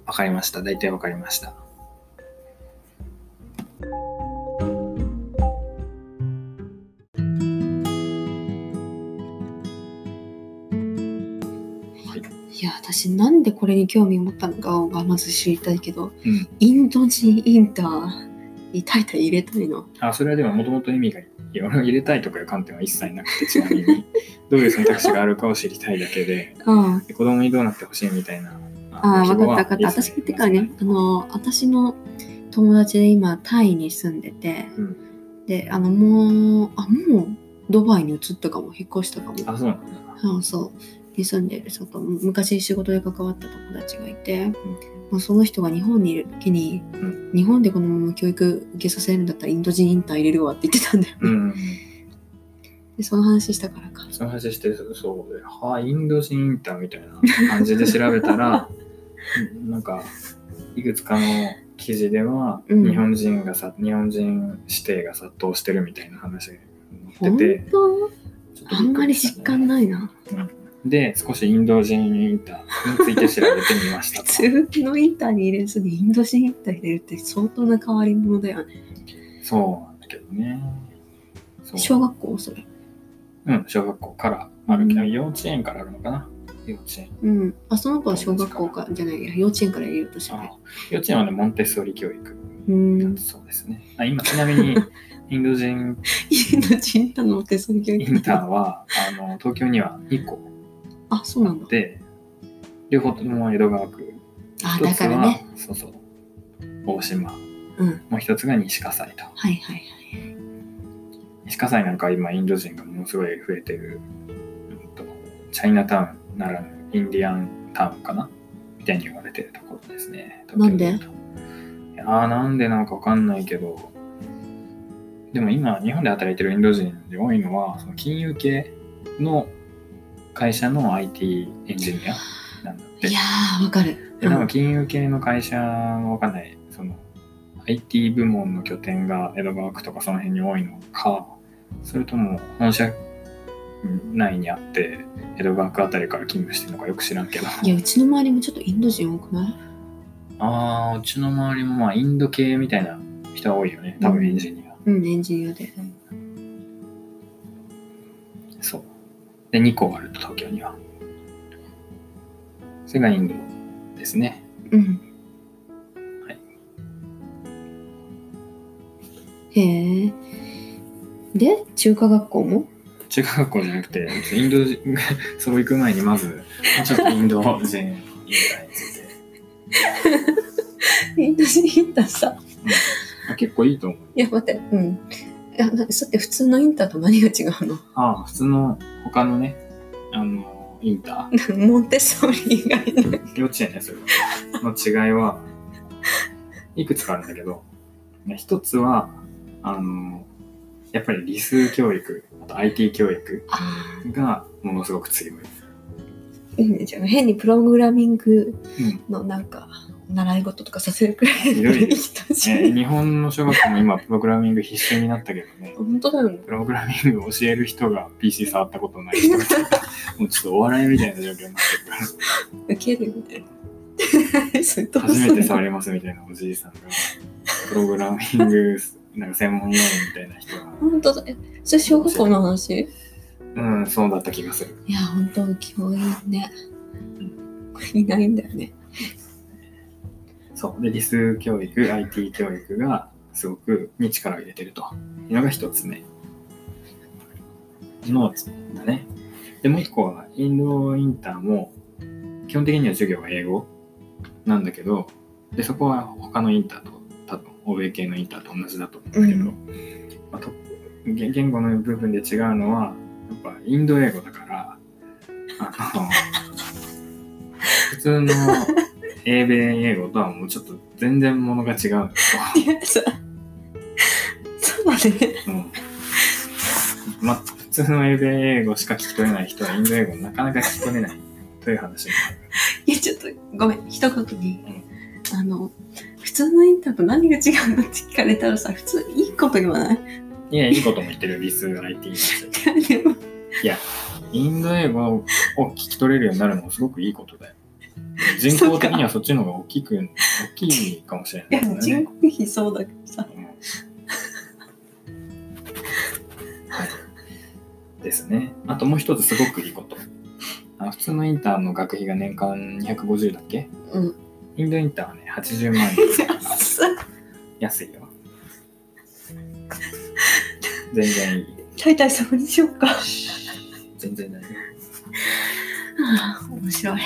わかりました。大体わかりました。いや、私なんでこれに興味を持ったのかがまず知りたいけど、うん。インド人インターにタイタイ入れたいの。あ、それはでももともと意味が、いや、俺は入れたいとかいう観点は一切なくて、ちなみに、[LAUGHS] どういう選択肢があるかを知りたいだけで、うん。で子供にどうなってほしいみたいな。あ分かった分かった。私ってかね、あの、私の友達で今タイに住んでて、うんで、あの、もう、あ、もうドバイに移ったかも、引っ越したかも。あ、そうなんだ。そうそう。に住んでる、そと昔仕事で関わった友達がいて、まあ、その人が日本にいる時に、う日本でこのまま教育受けさせるんだったらインド人インター入れるわって言ってたんだよね。うん。でその話したからか。その話して、そうで、はあ、インド人インターみたいな感じで調べたら、う [LAUGHS] んなんか、いくつかの記事では、うん日本人がさ、日本人指定が殺到してるみたいな話が本載ってて、当？ちょっとあんまり実感い。ないな。で、少しインド人インターについて調べてみましたと。[LAUGHS] 普通のインターに入れずにインド人インター入れるって相当な変わり者だよね。そうなんだけどね。小学校それ。うん、小学校からあるけど、うん幼稚園からあるのかな幼稚園。うん。あ、その子は小学校かじゃないや、幼稚園から入れようとしてねあ。幼稚園はね、モンテッソーリ教育うん。そうですね。あ今、ちなみに、[LAUGHS] インド人インド人インターの手すり教育インターは、あの、東京には2個あ、そうなんだ。で、両方とも江戸川区。あ、だからね。、そうそう、大島。うん。もう一つが西葛西と。はいはいはい。西葛西なんかは今、インド人がものすごい増えてる、うんとチャイナタウンならぬインディアンタウンかな？みたいに言われてるところですね。なんで？東京いやーなんでなんかわかんないけど、でも今、日本で働いてるインド人で多いのは、その金融系の会社の IT エンジニアなんだって。いやー、わかる。でなんか金融系の会社はわかんない、その IT 部門の拠点が江戸川区とかその辺に多いのか、それとも本社内にあって江戸川区あたりから勤務してるのかよく知らんけど。いや、うちの周りもちょっとインド人多くない？ああ、うちの周りもまあインド系みたいな人は多いよね、多分エンジニア。うん、エンジニアで。そで、2個あると、東京には。それがインドですね。うん。はい。へえ。で、中華学校も？中学学校じゃなくて、インド人、[LAUGHS] そう行く前にまず、ちょっとインド人インターについて。[LAUGHS] インド人インターさ。あ結構いいと思う。いや、待って。うん。いや、なさて普通のインターと何が違うの？ああ、普通の他のね、あの、インター、[LAUGHS] モンテッソーリ以外の。幼稚園ね、それは。の違いは、いくつかあるんだけど、ね一つは、あの、やっぱり理数教育、あと IT 教育あがものすごく強い。あ、いいね。じゃあ変にプログラミングうん。のなんか、習い事とかさせるくらいひどいいい人じゃんえ日本の小学校も今、プログラミング必修になったけどね、本当だよね。プログラミングを教える人が PC 触ったことない人みたいな、[LAUGHS] もうちょっとお笑いみたいな状況になってるから。ウケるよね。それどう初めて触るりますみたいなおじいさんが、プログラミング、なんか専門用語みたいな人が、本当だ。え、それ小学校の話？うん、そうだった気がする。いや、本当教員ね。いないんだよね。そう。で、理数教育、IT 教育がすごくに力を入れてるというのが一つ目。のだね。で、もう一個は、インドインターも、基本的には授業は英語なんだけど、で、そこは他のインターと、多分、欧米系のインターと同じだと思うんだけど、うんまあと言言語の部分で違うのは、やっぱインド英語だから、あの、[LAUGHS] 普通の英米英語とはもうちょっと全然ものが違うんですよ。いや、さ、そうだね。うんま、普通の英米英語しか聞き取れない人はインド英語なかなか聞き取れないという話になる。いや、ちょっと、ごめん、一言に、あの、普通のインターと何が違うのって聞かれたらさ、普通いいこと言わない？いや、いいことも言ってる、ビス IT ですよ。でもいや、インド英語を聞き取れるようになるのもすごくいいことだよ。人口的にはそっちの方が大きく、大きいかもしれないいや。人口比そうだけどさ。うんはいですね。あともう一つすごくいいこと。あ普通のインターンの学費が年間250だっけ？うん。インドインターンはね、80万円。安いよ。全然いい。大体そこにしようか。全然大丈ああ面白い。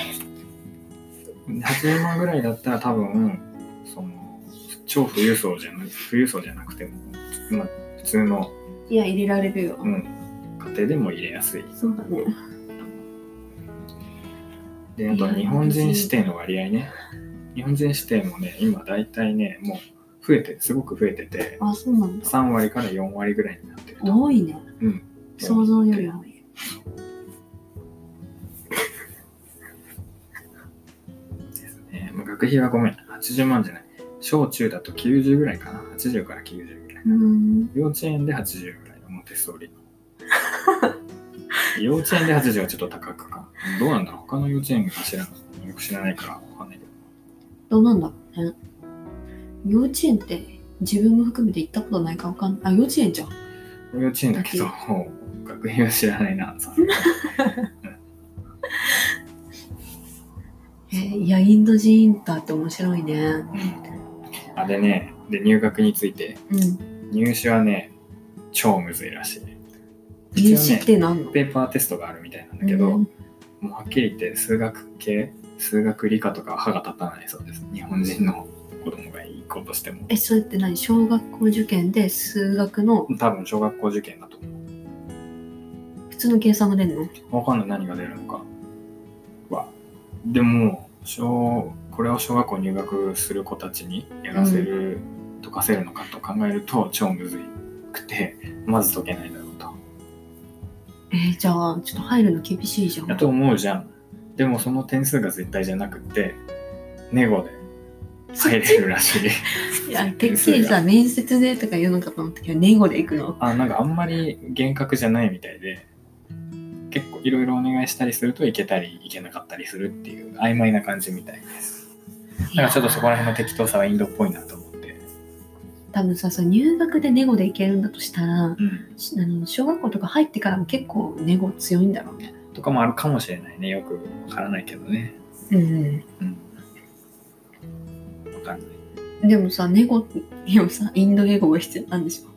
夫。80万ぐらいだったら多分、その、超富裕層じゃな富裕層じゃなくても、まあ、普通の、いや、入れられるよ。うん、家庭でも入れやすい。そうだね。で、あと日本人指定の割合ね。日本人指定もね、今大体ね、もう増えて、すごく増えてて、あ、そうなんだ。3割から4割ぐらいになってると。多いね。うん。想像より多い。学費はごめん、80万じゃない。小中だと90ぐらいかな。80から90ぐらい。うん。幼稚園で80ぐらいのモンテッソーリの。[LAUGHS] 幼稚園で80はちょっと高くか。どうなんだろう他の幼稚園が知らない。よく知らないからわかんないけど。どうなんだ？ろうね。幼稚園って自分も含めて行ったことないかわかんない。あ、幼稚園じゃん。幼稚園だけど、学費は知らないな。[LAUGHS] えーいや、インド人インターって面白いね。うんあれね、で、入学について、うん。入試はね、超むずいらしい。入試って何の？ペーパーテストがあるみたいなんだけど、うんもうはっきり言って数学系、数学理科とかは歯が立たないそうです。日本人の子供が行こうとしても。え、それって何？小学校受験で数学の？多分小学校受験だと思普通の計算が出るの？う。わかんない何が出るのかは。でも、小、これを小学校入学する子たちにやらせる、解かせるのかと考えると超むずくて、まず解けないだろうと。えーじゃあ、ちょっと入るの厳しいじゃん。だと思うじゃん。でもその点数が絶対じゃなくて、ネゴで入れるらしい。[LAUGHS] いや、てっきりさ、面接でとか言うのかと思ったけど、年後で行くの？あ、なんかあんまり厳格じゃないみたいで、いろいろお願いしたりするといけたりいけなかったりするっていう曖昧な感じみたいです。だからちょっとそこら辺の適当さはインドっぽいなと思って。多分さ、そう入学でネゴで行けるんだとしたら、うん。しあの小学校とか入ってからも結構ネゴ強いんだろうね。とかもあるかもしれないね。よくわからないけどね。うん。うん。わかんない。でもさ、ネゴにもさ、インド英語が必要なんでしょ。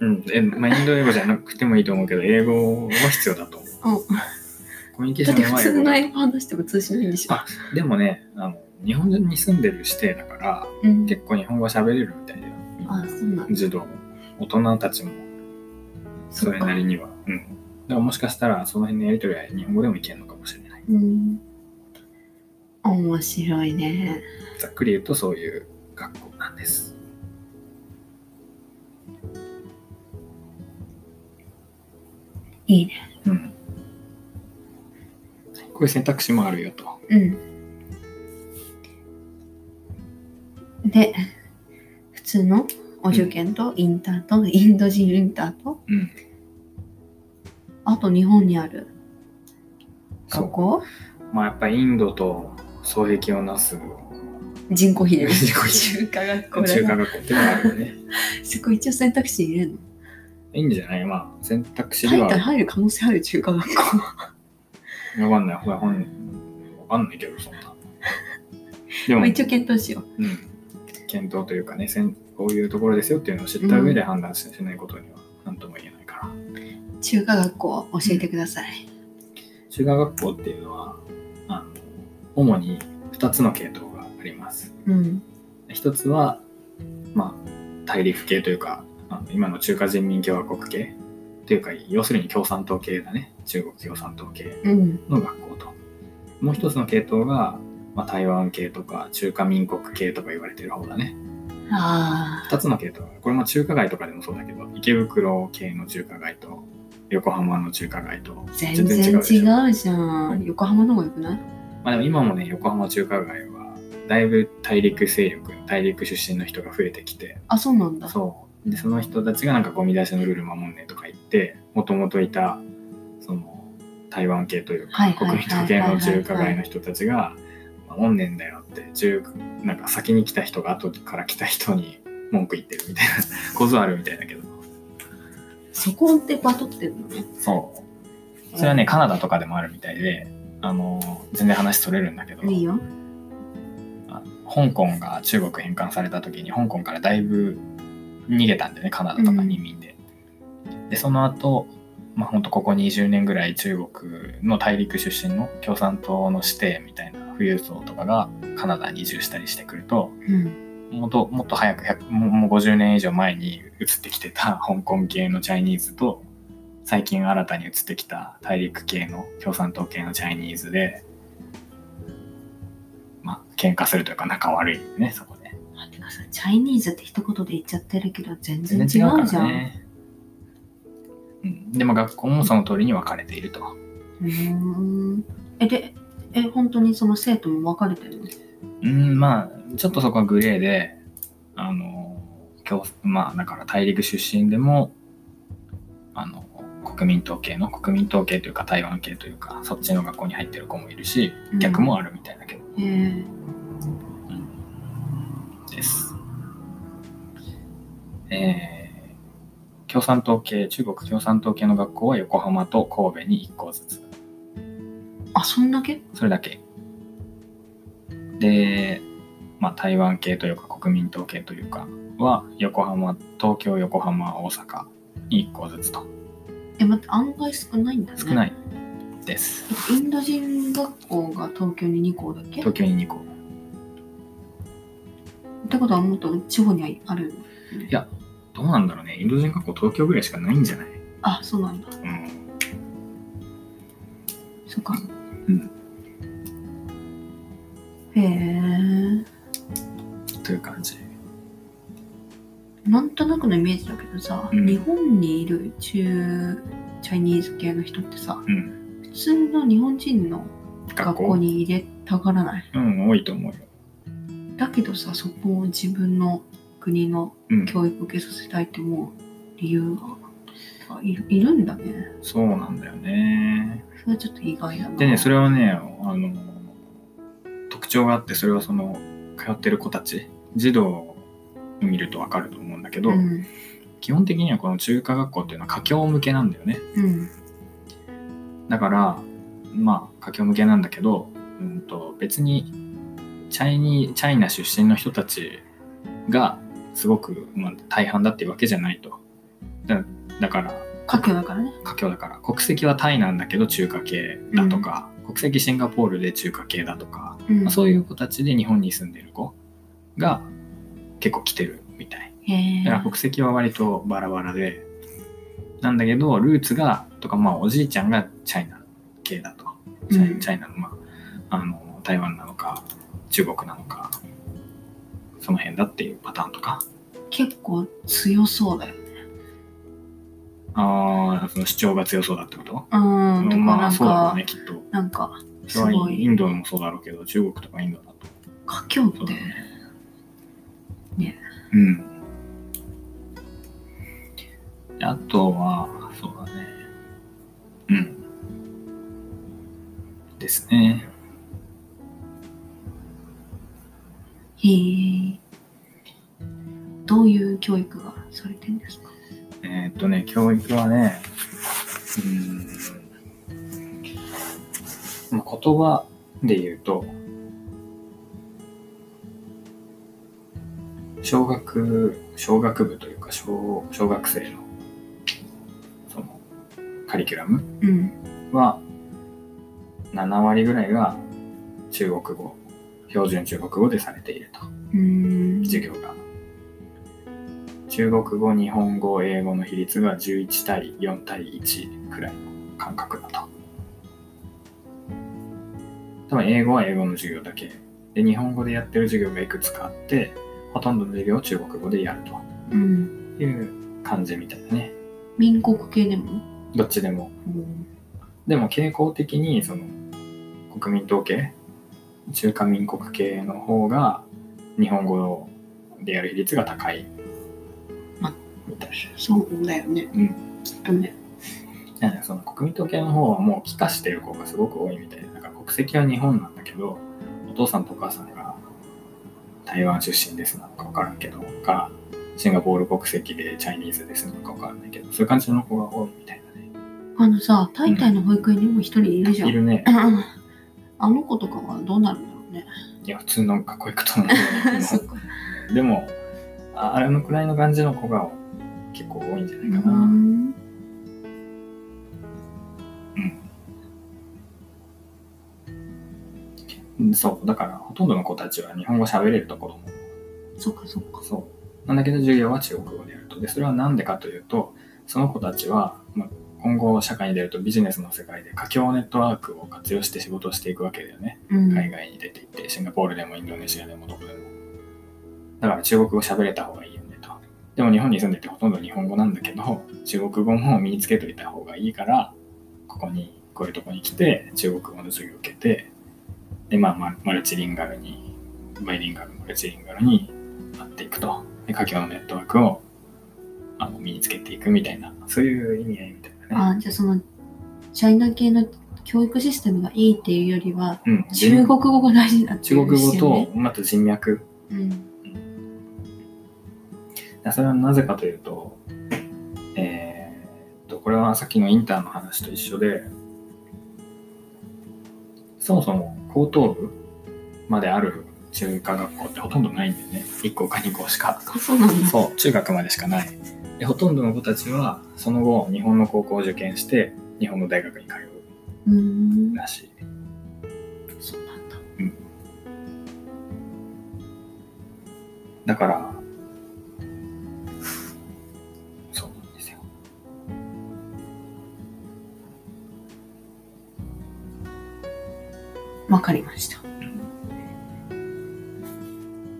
うん。え、まあ、インド英語じゃなくてもいいと思うけど、英語は必要だと思う。うん。コミュニケーだってションは英語だ。普通の英語話しても通じないんでしょ。あでもね、あの、日本に住んでる指定だから、うん。結構日本語喋れるみたいだよ。あ、そうなんだ。児童も。大人たちも、それなりには。うん。だからもしかしたら、その辺のやりとりは日本語でもいけるのかもしれない。うん。面白いね。ざっくり言うとそういう学校なんです。いいね。うん。こういう選択肢もあるよと。うん。で、普通のお受験とインターと、インド人インターと、うん。あと日本にある。学校？まあやっぱりインドと双璧をなす人口比で。中華学校中。華学校ってのがあるよね。[LAUGHS] そこ一応選択肢入れるの？いいんじゃない？まあ選択肢では入る可能性ある中華学校。わかんない。ほら、ほん、わかんないけど、そんな。[LAUGHS] でも、まあ一応検討しようん。検討というかね、せんこういうところですよっていうのを知った上で判断しないことには何とも言えないから。う。中華学校教えてください。中華学校っていうのは、あの、主に2つの系統があります。うん。一つは、まあ、大陸系というか、あの今の中華人民共和国系というか、要するに共産党系だね。中国共産党系うん。の学校と。もう一つの系統が、まあ、台湾系とか中華民国系とか言われてる方だね。ああ。二つの系統がこれも中華街とかでもそうだけど、池袋系の中華街と横浜の中華街と全然違うじゃん。横浜の方がよくない？まあでも今もね、横浜中華街はだいぶ大陸勢力大陸出身の人が増えてきてあそうなんだそうでその人たちがなんかゴミ出しのルール守んねえとか言ってもともといたその台湾系というか、国民党系の中華街の人たちが守んねえんだよって中なんか先に来た人が後から来た人に文句言ってるみたいな構図はあるみたいだけど。そこでバトってるのね。そう。それはねカナダとかでもあるみたいであの全然話それるんだけどいいよ。あ香港が中国返還された時に香港からだいぶ逃げたんでねカナダとかに移民で。でその後まあほんとここ20年ぐらい中国の大陸出身の共産党の指定みたいな富裕層とかがカナダに移住したりしてくるとうんもっともっと早く100もうもう50年以上前に移ってきてた [LAUGHS] 香港系のチャイニーズと最近新たに移ってきた大陸系の共産党系のチャイニーズでまあ喧嘩するというか仲悪いねそこで。あてかさチャイニーズって一言で言っちゃってるけど全然違うじゃんからね。うん、でも学校もその通りに分かれていると。うー。んえでえ本当にその生徒も分かれてるの？うん、まあ、ちょっとそこはグレーで、あの、教まあ、だから大陸出身でも、あの、国民党系の、国民党系というか台湾系というか、そっちの学校に入ってる子もいるし、逆もあるみたいだけど、へえです。えー共産党系、中国共産党系の学校は横浜と神戸に1校ずつ。あそんだけ？それだけ。で、まあ、台湾系というか国民党系というかは横浜、東京、横浜、大阪に1校ずつと。え待って案外少ないんだね少ないです。インド人学校が東京に2校だっけ？っ東京に2校。てことはもっと地方にあるいやどうなんだろうね。インド人学校東京ぐらいしかないんじゃない？あそうなんだうん。そっかうん。へえという感じ。なんとなくのイメージだけどさ、うん日本にいる中チャイニーズ系の人ってさうん。普通の日本人の学校学校に入れたがらない？うん、多いと思うよ。だけどさそこを自分の国のうん。教育受けさせたいって思う理由がいるいるんだねそうなんだよね。それはちょっと意外だなでね、それはね、あの、特徴があって、それはその、通ってる子たち、児童を見るとわかると思うんだけど、うん基本的にはこの中華学校っていうのは華僑向けなんだよね。うんだから、まあ、華僑向けなんだけど、うんと、別に、チャイニー、チャイナ出身の人たちが、すごく、まあ、大半だっていうわけじゃないと。だだから、華僑だからね。華僑だから。国籍はタイなんだけど中華系だとか、国籍シンガポールで中華系だとか、うん。まあそういう子たちで日本に住んでる子が結構来てるみたい。だから国籍は割とバラバラでなんだけどルーツがとかまあおじいちゃんがチャイナ系だと。チャイ,、うん。チャイナの,、まあ、あの台湾なのか中国なのかその辺だっていうパターンとか？結構強そうだよね。ああその主張が強そうだってこと？うんとかまあなんか、そうだろうねきっと。なんかすごい。インドもそうだろうけど中国とかインドだと。華僑ってね。ね。うん。であとはそうだね。うん。ですねへえどういう教育がされてるんですか？えーっとね教育はねうん。まあ言葉で言うと小学小学部というか小小学生のそのカリキュラムうん。は7割ぐらいが中国語標準中国語でされていると。うん。授業が。中国語日本語英語の比率が11対4対1くらいの感覚だと。多分英語は英語の授業だけ。で日本語でやってる授業がいくつかあってほとんどの授業を中国語でやるうん。という感じみたいだね。民国系でも？どっちでも。でも傾向的にその国民統計中華民国系の方が日本語でやる比率が高いあみたいそうだよね。うんきっとね。なんかその国民党系の方はもう帰化してる子がすごく多いみたいでなんか国籍は日本なんだけどお父さんとお母さんが台湾出身ですなのか分からんけどかシンガポール国籍でチャイニーズですなのか分からないけどそういう感じの子が多いみたいだねあのさ、タイタイの保育園にも一人いるじゃん。いるねうん [LAUGHS] あの子とかはどうなるんだろうね。いや普通の学校行くと思うんだけど。でもああれのくらいの感じの子が結構多いんじゃないかな、うん。うん。そうだからほとんどの子たちは日本語喋れるところもそっかそっか。そう。なんだけど授業は中国語でやると。でそれは何でかというとその子たちは、まあ、今後社会に出るとビジネスの世界で華僑ネットワークを活用して仕事をしていくわけだよね。うん。海外に出ていってシンガポールでもインドネシアでもどこでも。だから中国語喋れた方がいいよねと。でも日本に住んでてほとんど日本語なんだけど中国語も身につけといた方がいいからここにこういうとこに来て中国語の授業を受けてでまあママルチリンガルにバイリンガルマルチリンガルになっていくと。で華僑のネットワークをあの身につけていくみたいなそういう意味合いみたいなねあ、じゃあその、チャイナ系の教育システムがいいっていうよりは、うん、中国語が大事だっていう中国語とまた人脈うん。それはなぜかというと、えーっと、これはさっきのインターの話と一緒で、そもそも高等部まである中華学校ってほとんどないんだよね。1校か2校しか。あ、そうなんだ。そう、中学までしかない。で、ほとんどの子たちは、その後、日本の高校を受験して、日本の大学に通う。らしい。そうなんだ。だから、そうなんですよ。わかりました。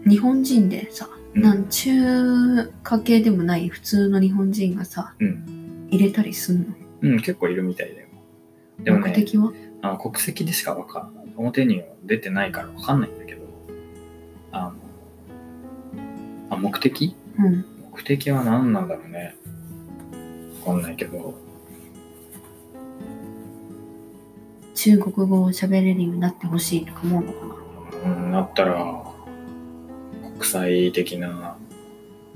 日本人でさ、うんなん中華系でもない普通の日本人がさ、うん。入れたりすんの？うん、結構いるみたいだよ。でもね、目的は？あの国籍でしかわかんない。表には出てないからわかんないんだけど、あの、あ、目的？うん。目的は何なんだろうね。わかんないけど、中国語を喋れるようになってほしいとか思うのかな？うん、なったら、国際的な、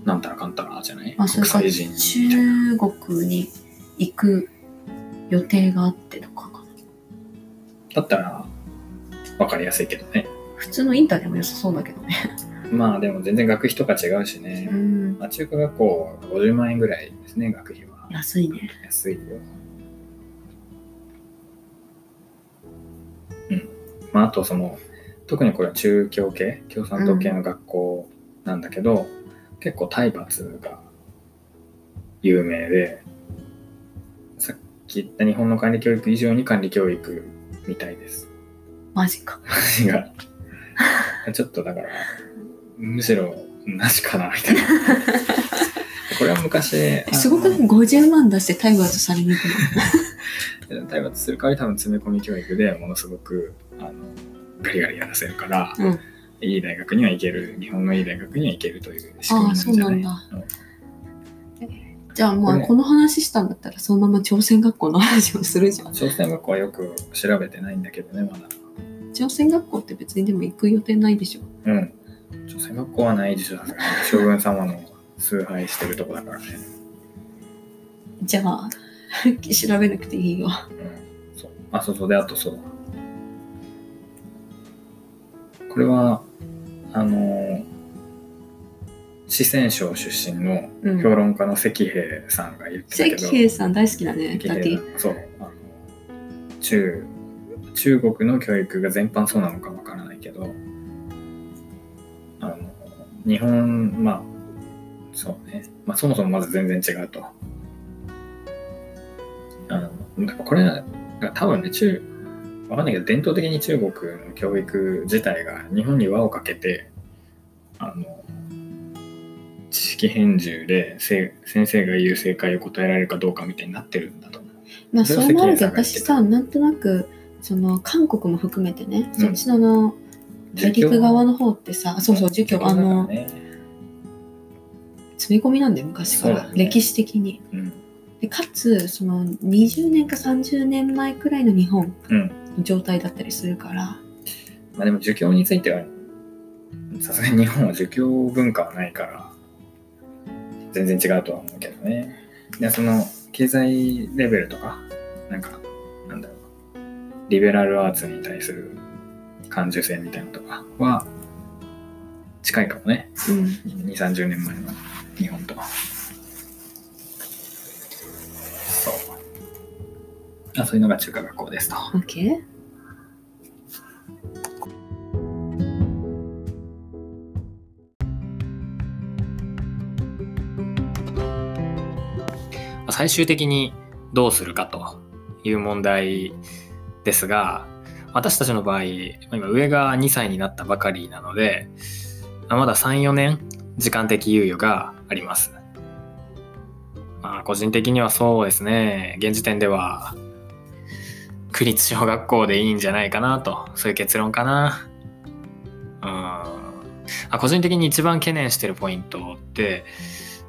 なんたらかんたらじゃない？国際人みたいな。中国に行く予定があってとかかな。だったら、わかりやすいけどね。普通のインターでも良さそうだけどね。[LAUGHS] まあでも全然学費とか違うしね。うん。まあ、中華学校は50万円ぐらいですね、学費は。安いね。安いよ。うん。まあ、あとその、特にこれは中共系、共産党系の学校なんだけど、結構体罰が有名で、さっき言った日本の管理教育以上に管理教育みたいです。マジか。話が。ちょっとだから、むしろ、なしかな、みたいな。[LAUGHS] これは昔、えすごくない ?50 万出して体罰されに行くの。[LAUGHS] 体罰する代わり多分詰め込み教育でものすごくあのガリガリやらせるから、うん。いい大学には行ける日本のいい大学には行けるという仕組みなんじゃないああそうなんだ。うん。じゃあまあこの話したんだったらそのまま朝鮮学校の話をするじゃん。朝鮮学校はよく調べてないんだけどねまだ。朝鮮学校って別にでも行く予定ないでしょ。うん。朝鮮学校はないでしょ。将軍様の崇拝してるとこだからね、じゃあ [LAUGHS] 調べなくていいよ。うん、そう。あそうそう。であとそうこれはあの四川省出身のうん。評論家の石平さんが言ってたけ関ど、平さん大好きだね。そう。あの中中国の教育が全般そうなのかわからないけどあの日本まあそうね、まあ、そもそもまず全然違うと。あのこれが多分ね中わかんないけど伝統的に中国の教育自体が日本に輪をかけてあの知識返従でせ先生が言う正解を答えられるかどうかみたいになってるんだと思う。まあそれもあるけどそれは関平さんが言ってた私さなんとなくその韓国も含めてね、うんそっちのあの大陸側の方ってさ、そうそう、儒教、あの、ね詰め込みなんだよ、昔から。ね歴史的に。うん。でかつ、その20年か30年前くらいの日本うん。の状態だったりするから、まあでも儒教については、さすがに日本は儒教文化はないから、全然違うとは思うけどね。で、その、経済レベルとか、なんか、なんだろう、リベラルアーツに対する感受性みたいなのとかは、近いかもね。うん。2、30年前の日本と。そあ、そういうのが中華学校ですと。OK? 最終的にどうするかという問題ですが、私たちの場合、今上が2歳になったばかりなので、まだ3、4年時間的猶予があります。まあ、個人的にはそうですね、現時点では、区立小学校でいいんじゃないかなと、そういう結論かな。うん。あ個人的に一番懸念してるポイントって、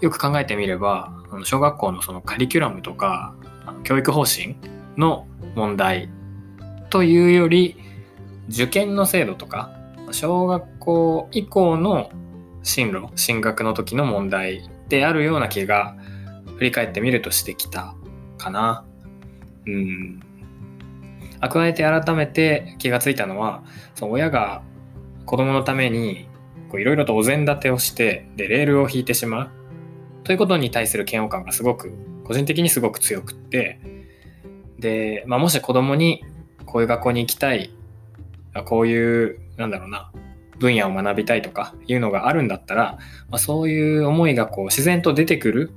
よく考えてみれば、小学校のそのカリキュラムとか、教育方針の問題というより、受験の制度とか、小学校以降の進路、進学の時の問題であるような気が、振り返ってみるとしてきたかな。うん。あ加えて改めて気がついたのは、その親が子供のためにいろいろとお膳立てをして、で、レールを引いてしまう。ということに対する嫌悪感がすごく、個人的にすごく強くって、で、まあ、もし子供にこういう学校に行きたい、こういう、なんだろうな、分野を学びたいとかいうのがあるんだったら、まあ、そういう思いがこう自然と出てくる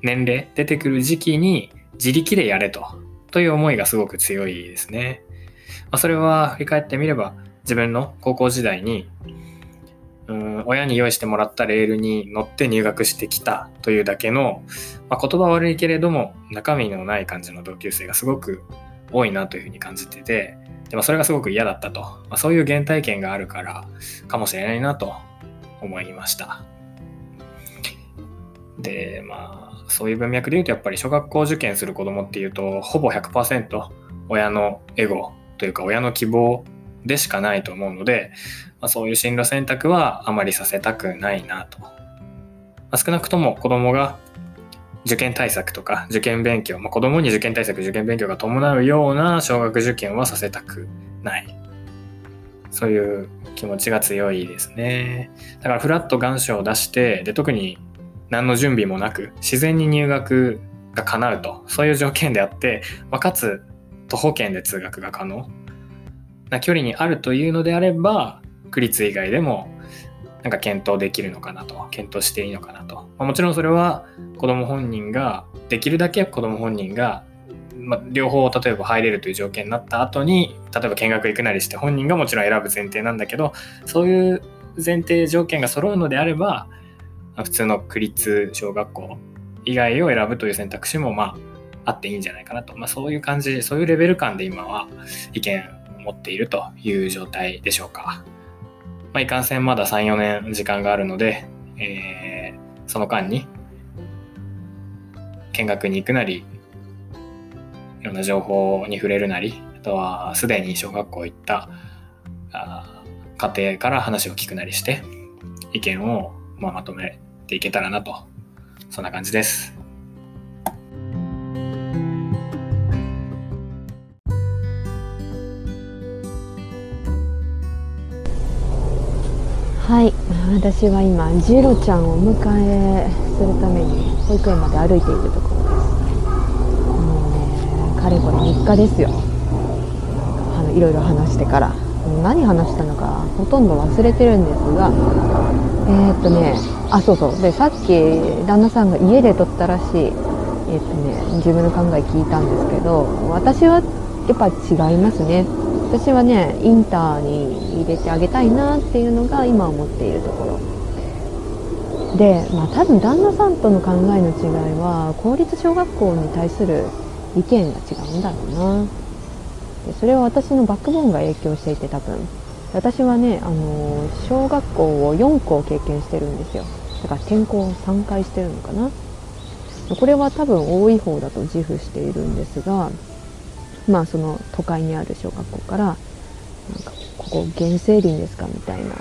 年齢、出てくる時期に自力でやれと、という思いがすごく強いですね。まあ、それは振り返ってみれば、自分の高校時代に、うん親に用意してもらったレールに乗って入学してきたというだけの、まあ、言葉悪いけれども中身のない感じの同級生がすごく多いなというふうに感じててでもそれがすごく嫌だったと、まあ、そういう原体験があるからかもしれないなと思いましたでまあそういう文脈で言うとやっぱり小学校受験する子供っていうとほぼ100%親のエゴというか親の希望でしかないと思うので、まあ、そういう進路選択はあまりさせたくないなと。まあ、少なくとも子供が受験対策とか受験勉強、まあ、子供に受験対策、受験勉強が伴うような小学受験はさせたくない。そういう気持ちが強いですね。だからフラット願書を出して、で、特に何の準備もなく、自然に入学が叶うと、そういう条件であって、まあ、かつ徒歩圏で通学が可能な距離にあるというのであれば、区立以外でもなんか検討できるのかなと、検討していいのかなと。まあ、もちろんそれは子供本人が、できるだけ子供本人が、まあ、両方例えば入れるという条件になった後に、例えば見学行くなりして本人がもちろん選ぶ前提なんだけど、そういう前提条件が揃うのであれば、普通の区立小学校以外を選ぶという選択肢もまああっていいんじゃないかなと。まあそういう感じ、そういうレベル感で今は意見を持っているという状態でしょうか。まあ、いかんせんまだ3、4年時間があるので、えーその間に見学に行くなり、いろんな情報に触れるなり、あとはすでに小学校行った家庭から話を聞くなりして、意見をまあまとめていけたらなと、そんな感じです。はい。私は今ジロちゃんを迎えするために保育園まで歩いているところです。もうねかれこれ3日ですよ。あのいろいろ話してから。何話したのかほとんど忘れてるんですがえー、っとねあそうそう。でさっき旦那さんが家で撮ったらしいえー、っとね自分の考え聞いたんですけど私はやっぱ違いますね。私はねインターに入れてあげたいなっていうのが今思っているところ。でまあ多分旦那さんとの考えの違いは公立小学校に対する意見が違うんだろうな。でそれは私のバックボーンが影響していて多分。私はねあの小学校を4校経験してるんですよ。だから転校を3回してるのかな。これは多分多い方だと自負しているんですがまあその都会にある小学校からなんかここ原生林ですかみたいな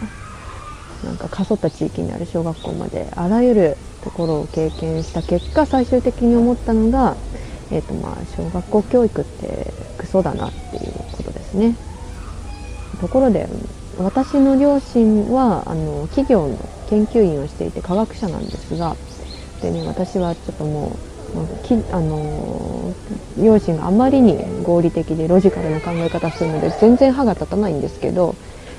なんか過疎った地域にある小学校まであらゆるところを経験した結果最終的に思ったのが、えーとまあ、小学校教育ってクソだなっていうことですね。ところで私の両親はあの企業の研究員をしていて科学者なんですがで、ね、私はちょっともうきあの両親があまりに合理的でロジカルな考え方するので全然歯が立たないんですけど、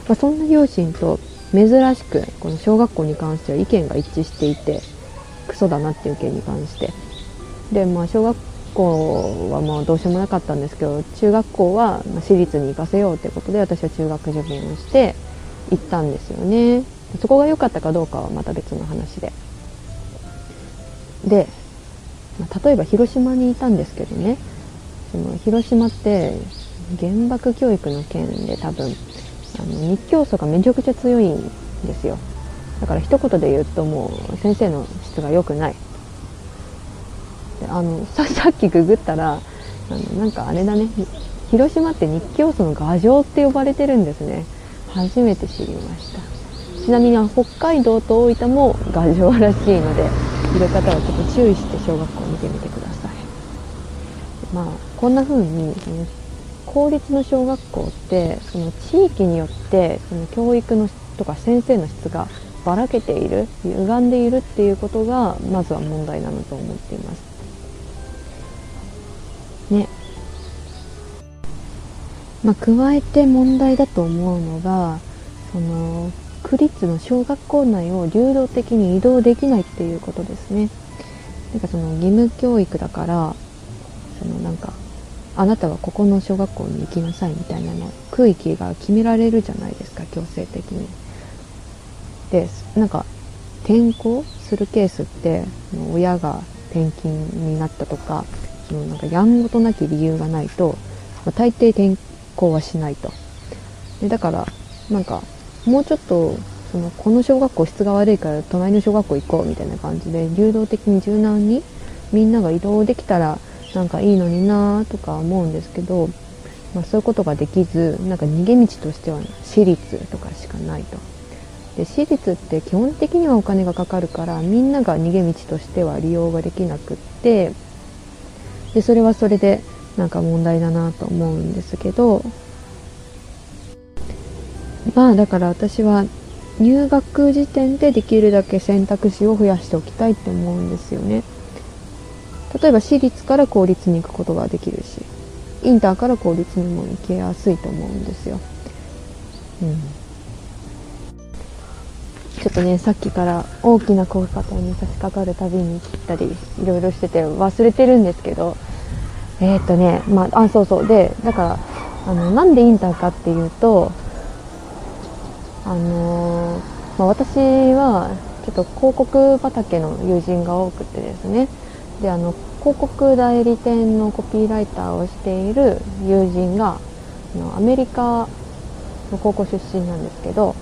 まあ、そんな両親と珍しくこの小学校に関しては意見が一致していてクソだなっていう意見に関してでまあ小学校はまあどうしようもなかったんですけど中学校は私立に行かせようということで私は中学受験をして行ったんですよね。そこが良かったかどうかはまた別の話で。で、例えば広島にいたんですけどね。その広島って原爆教育の件で多分あの日教組がめちゃくちゃ強いんですよ。だから一言で言うともう先生の質が良くない。であのさ [LAUGHS] さっきググったらあのなんかあれだね。広島って日教組の牙城って呼ばれてるんですね。初めて知りました。ちなみに北海道と大分も牙城らしいのでいる方はちょっと注意して小学校を見てみてください。まあこんな風に公立の小学校ってその地域によってその教育のとか先生の質がばらけている歪んでいるっていうことがまずは問題なのと思っています。ね。まあ、加えて問題だと思うのがその区立の小学校内を流動的に移動できないっていうことですね。なんかその義務教育だからそのなんかあなたはここの小学校に行きなさいみたいなの区域が決められるじゃないですか強制的に。でなんか転校するケースって親が転勤になったとかそのなんかやんごとなき理由がないと、まあ、大抵転校はしないと。でだからなんかもうちょっとそのこの小学校質が悪いから隣の小学校行こうみたいな感じで流動的に柔軟にみんなが移動できたらなんかいいのになとか思うんですけど、まあ、そういうことができずなんか逃げ道としては私立とかしかないと。で私立って基本的にはお金がかかるからみんなが逃げ道としては利用ができなくってでそれはそれでなんか問題だなと思うんですけどまあだから私は入学時点でできるだけ選択肢を増やしておきたいって思うんですよね。例えば私立から公立に行くことができるしインターから公立にも行けやすいと思うんですよ。うん、ちょっとねさっきから大きな高架に差し掛かるたびに切ったりいろいろしてて忘れてるんですけどえっ、ー、とねまああそうそう。でだからあのなんでインターかっていうとあのー、まあ、私はちょっと広告畑の友人が多くてですね。であの広告代理店のコピーライターをしている友人があのアメリカの高校出身なんですけど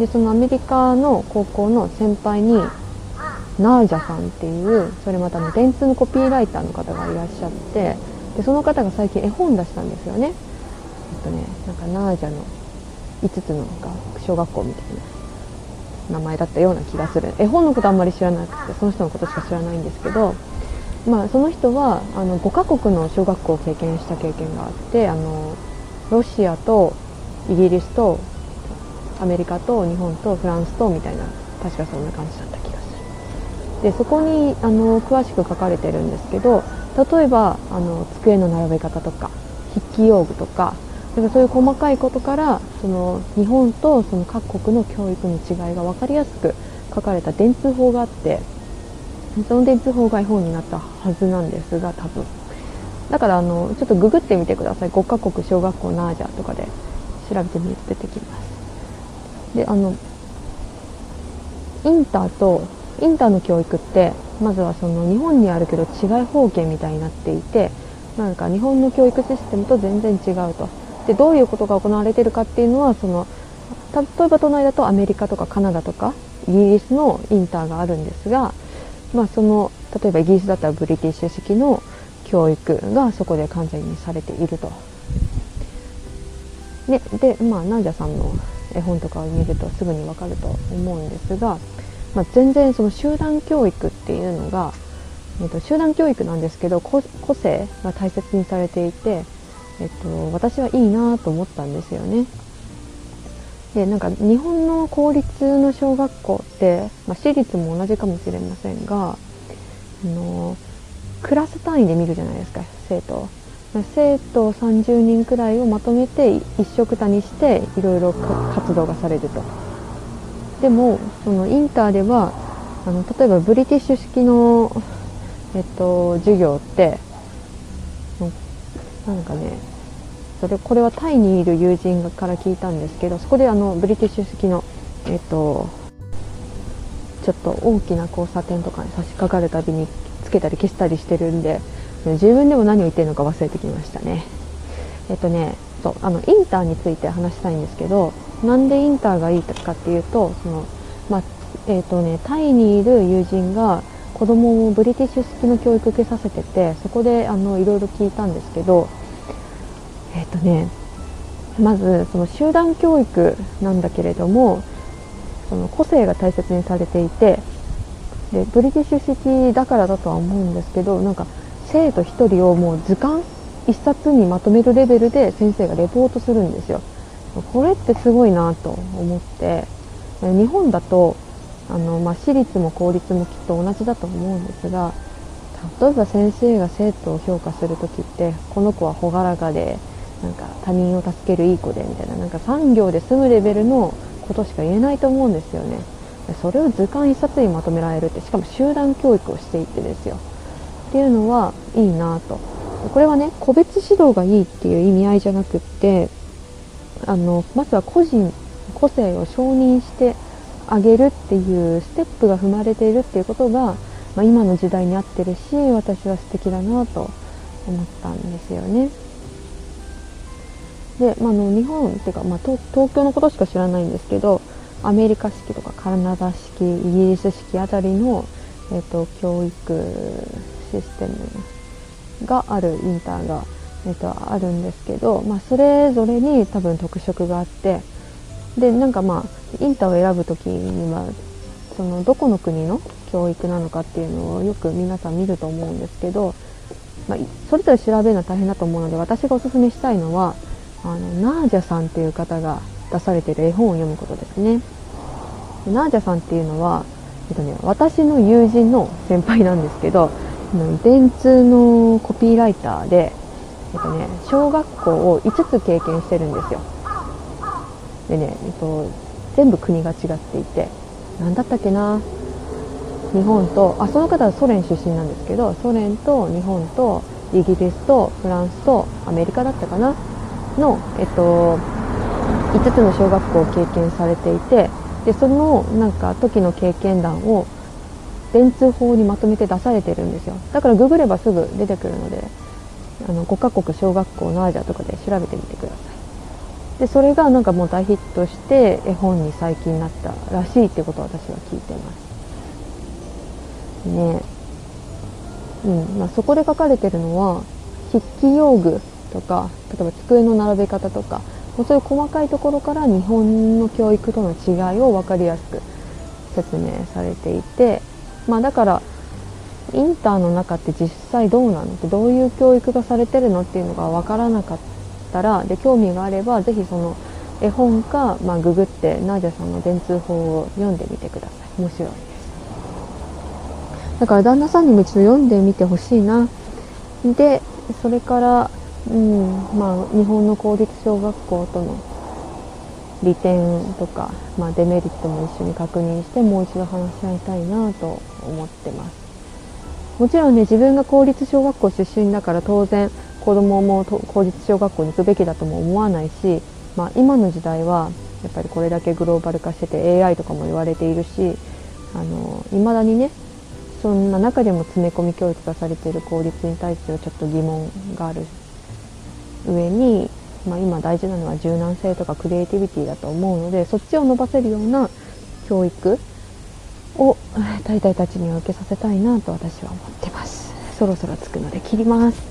でそのアメリカの高校の先輩にナージャさんっていうそれまたの電通のコピーライターの方がいらっしゃってでその方が最近絵本出したんですよね。えっとねなんかナージャの5つの小学校みたいな名前だったような気がする絵本のことあんまり知らなくてその人のことしか知らないんですけどまあ、その人はあの5カ国の小学校を経験した経験があってあのロシアとイギリスとアメリカと日本とフランスとみたいな確かそんな感じだった気がする。でそこにあの詳しく書かれてるんですけど例えばあの机の並べ方とか筆記用具とかなんかそういう細かいことからその日本とその各国の教育の違いが分かりやすく書かれた電通法があってその電通法が絵本になったはずなんですが多分。だからあのちょっとググってみてください。5カ国小学校ナージャーとかで調べてみると出てきます。であのインターとインターの教育ってまずはその日本にあるけど違い方形みたいになっていてなんか日本の教育システムと全然違うとでどういうことが行われてるかっていうのはその例えば都内だとアメリカとかカナダとかイギリスのインターがあるんですが、まあ、その例えばイギリスだったらブリティッシュ式の教育がそこで完全にされていると。でで、まあ、ナンジャさんの絵本とかを見るとすぐにわかると思うんですが、まあ、全然その集団教育っていうのが、えっと、集団教育なんですけど個性が大切にされていて、えっと、私はいいなと思ったんですよね。でなんか日本の公立の小学校って、まあ、私立も同じかもしれませんがあのクラス単位で見るじゃないですか生徒生徒30人くらいをまとめて一緒くたにしていろいろ活動がされると。でもそのインターではあの例えばブリティッシュ式の、えっと、授業ってなんかねそれこれはタイにいる友人から聞いたんですけどそこであのブリティッシュ式のえっとちょっと大きな交差点とかに差し掛かるたびにつけたり消したりしてるんで自分でも何を言ってるのか忘れてきましたね。えっとねそうあのインターについて話したいんですけどなんでインターがいいかっていうとその、まあえっとね、タイにいる友人が子供をブリティッシュ式の教育受けさせててそこであのいろいろ聞いたんですけどえっとねまずその集団教育なんだけれどもその個性が大切にされていてでブリティッシュ式だからだとは思うんですけどなんか生徒1人をもう図鑑1冊にまとめるレベルで先生がレポートするんですよ。これってすごいなと思って。日本だとあの、まあ、私立も公立もきっと同じだと思うんですが例えば先生が生徒を評価する時ってこの子は朗らかでなんか他人を助けるいい子でみたいななんか産業で済むレベルのことしか言えないと思うんですよね。それを図鑑1冊にまとめられるってしかも集団教育をしていってですよ。っていうのはいいなとこれはね個別指導がいいっていう意味合いじゃなくってあのまずは個人個性を承認してあげるっていうステップが踏まれているっていうことが、まあ、今の時代に合ってるし私は素敵だなと思ったんですよね。で、まあ、の日本っていうか、まあ、東京のことしか知らないんですけどアメリカ式とかカナダ式イギリス式あたりの、えーと教育システムがあるインターが、えー、とあるんですけど、まあ、それぞれに多分特色があってでなんかまあインターを選ぶ時にはそのどこの国の教育なのかっていうのをよく皆さん見ると思うんですけど、まあ、それぞれ調べるのは大変だと思うので私がおすすめしたいのはあのナージャさんっていう方が出されてる絵本を読むことですね。ナージャさんっていうのは、えっとね、私の友人の先輩なんですけど電通のコピーライターで、えっとね、小学校を5つ経験してるんですよ。でね、えっと、全部国が違っていて何だったっけな日本とあその方はソ連出身なんですけどソ連と日本とイギリスとフランスとアメリカだったかなの、えっと、5つの小学校を経験されていてでそのなんか時の経験談を電通法にまとめて出されてるんですよ。だからググればすぐ出てくるのであの5カ国小学校のアジアとかで調べてみてください。でそれがなんかもう大ヒットして絵本に最近なったらしいってことを私は聞いてます。ねうん。まあ、そこで書かれてるのは筆記用具とか例えば机の並べ方とかもうそういう細かいところから日本の教育との違いを分かりやすく説明されていてまあだからインターの中って実際どうなのってどういう教育がされてるのっていうのが分からなかったらで興味があれば是非その絵本か、まあ、ググってナージャさんの電通法を読んでみてください。面白いです。だから旦那さんにも一度読んでみてほしいな。でそれからうんまあ日本の公立小学校との利点とか、まあ、デメリットも一緒に確認してもう一度話し合いたいなと思ってます。もちろんね自分が公立小学校出身だから当然子供も公立小学校に行くべきだとも思わないし、まあ、今の時代はやっぱりこれだけグローバル化してて AI とかも言われているしあの未だにねそんな中でも詰め込み教育がされている公立に対してはちょっと疑問がある上にまあ、今大事なのは柔軟性とかクリエイティビティだと思うのでそっちを伸ばせるような教育を大体たちには受けさせたいなと私は思ってます。そろそろつくので切ります。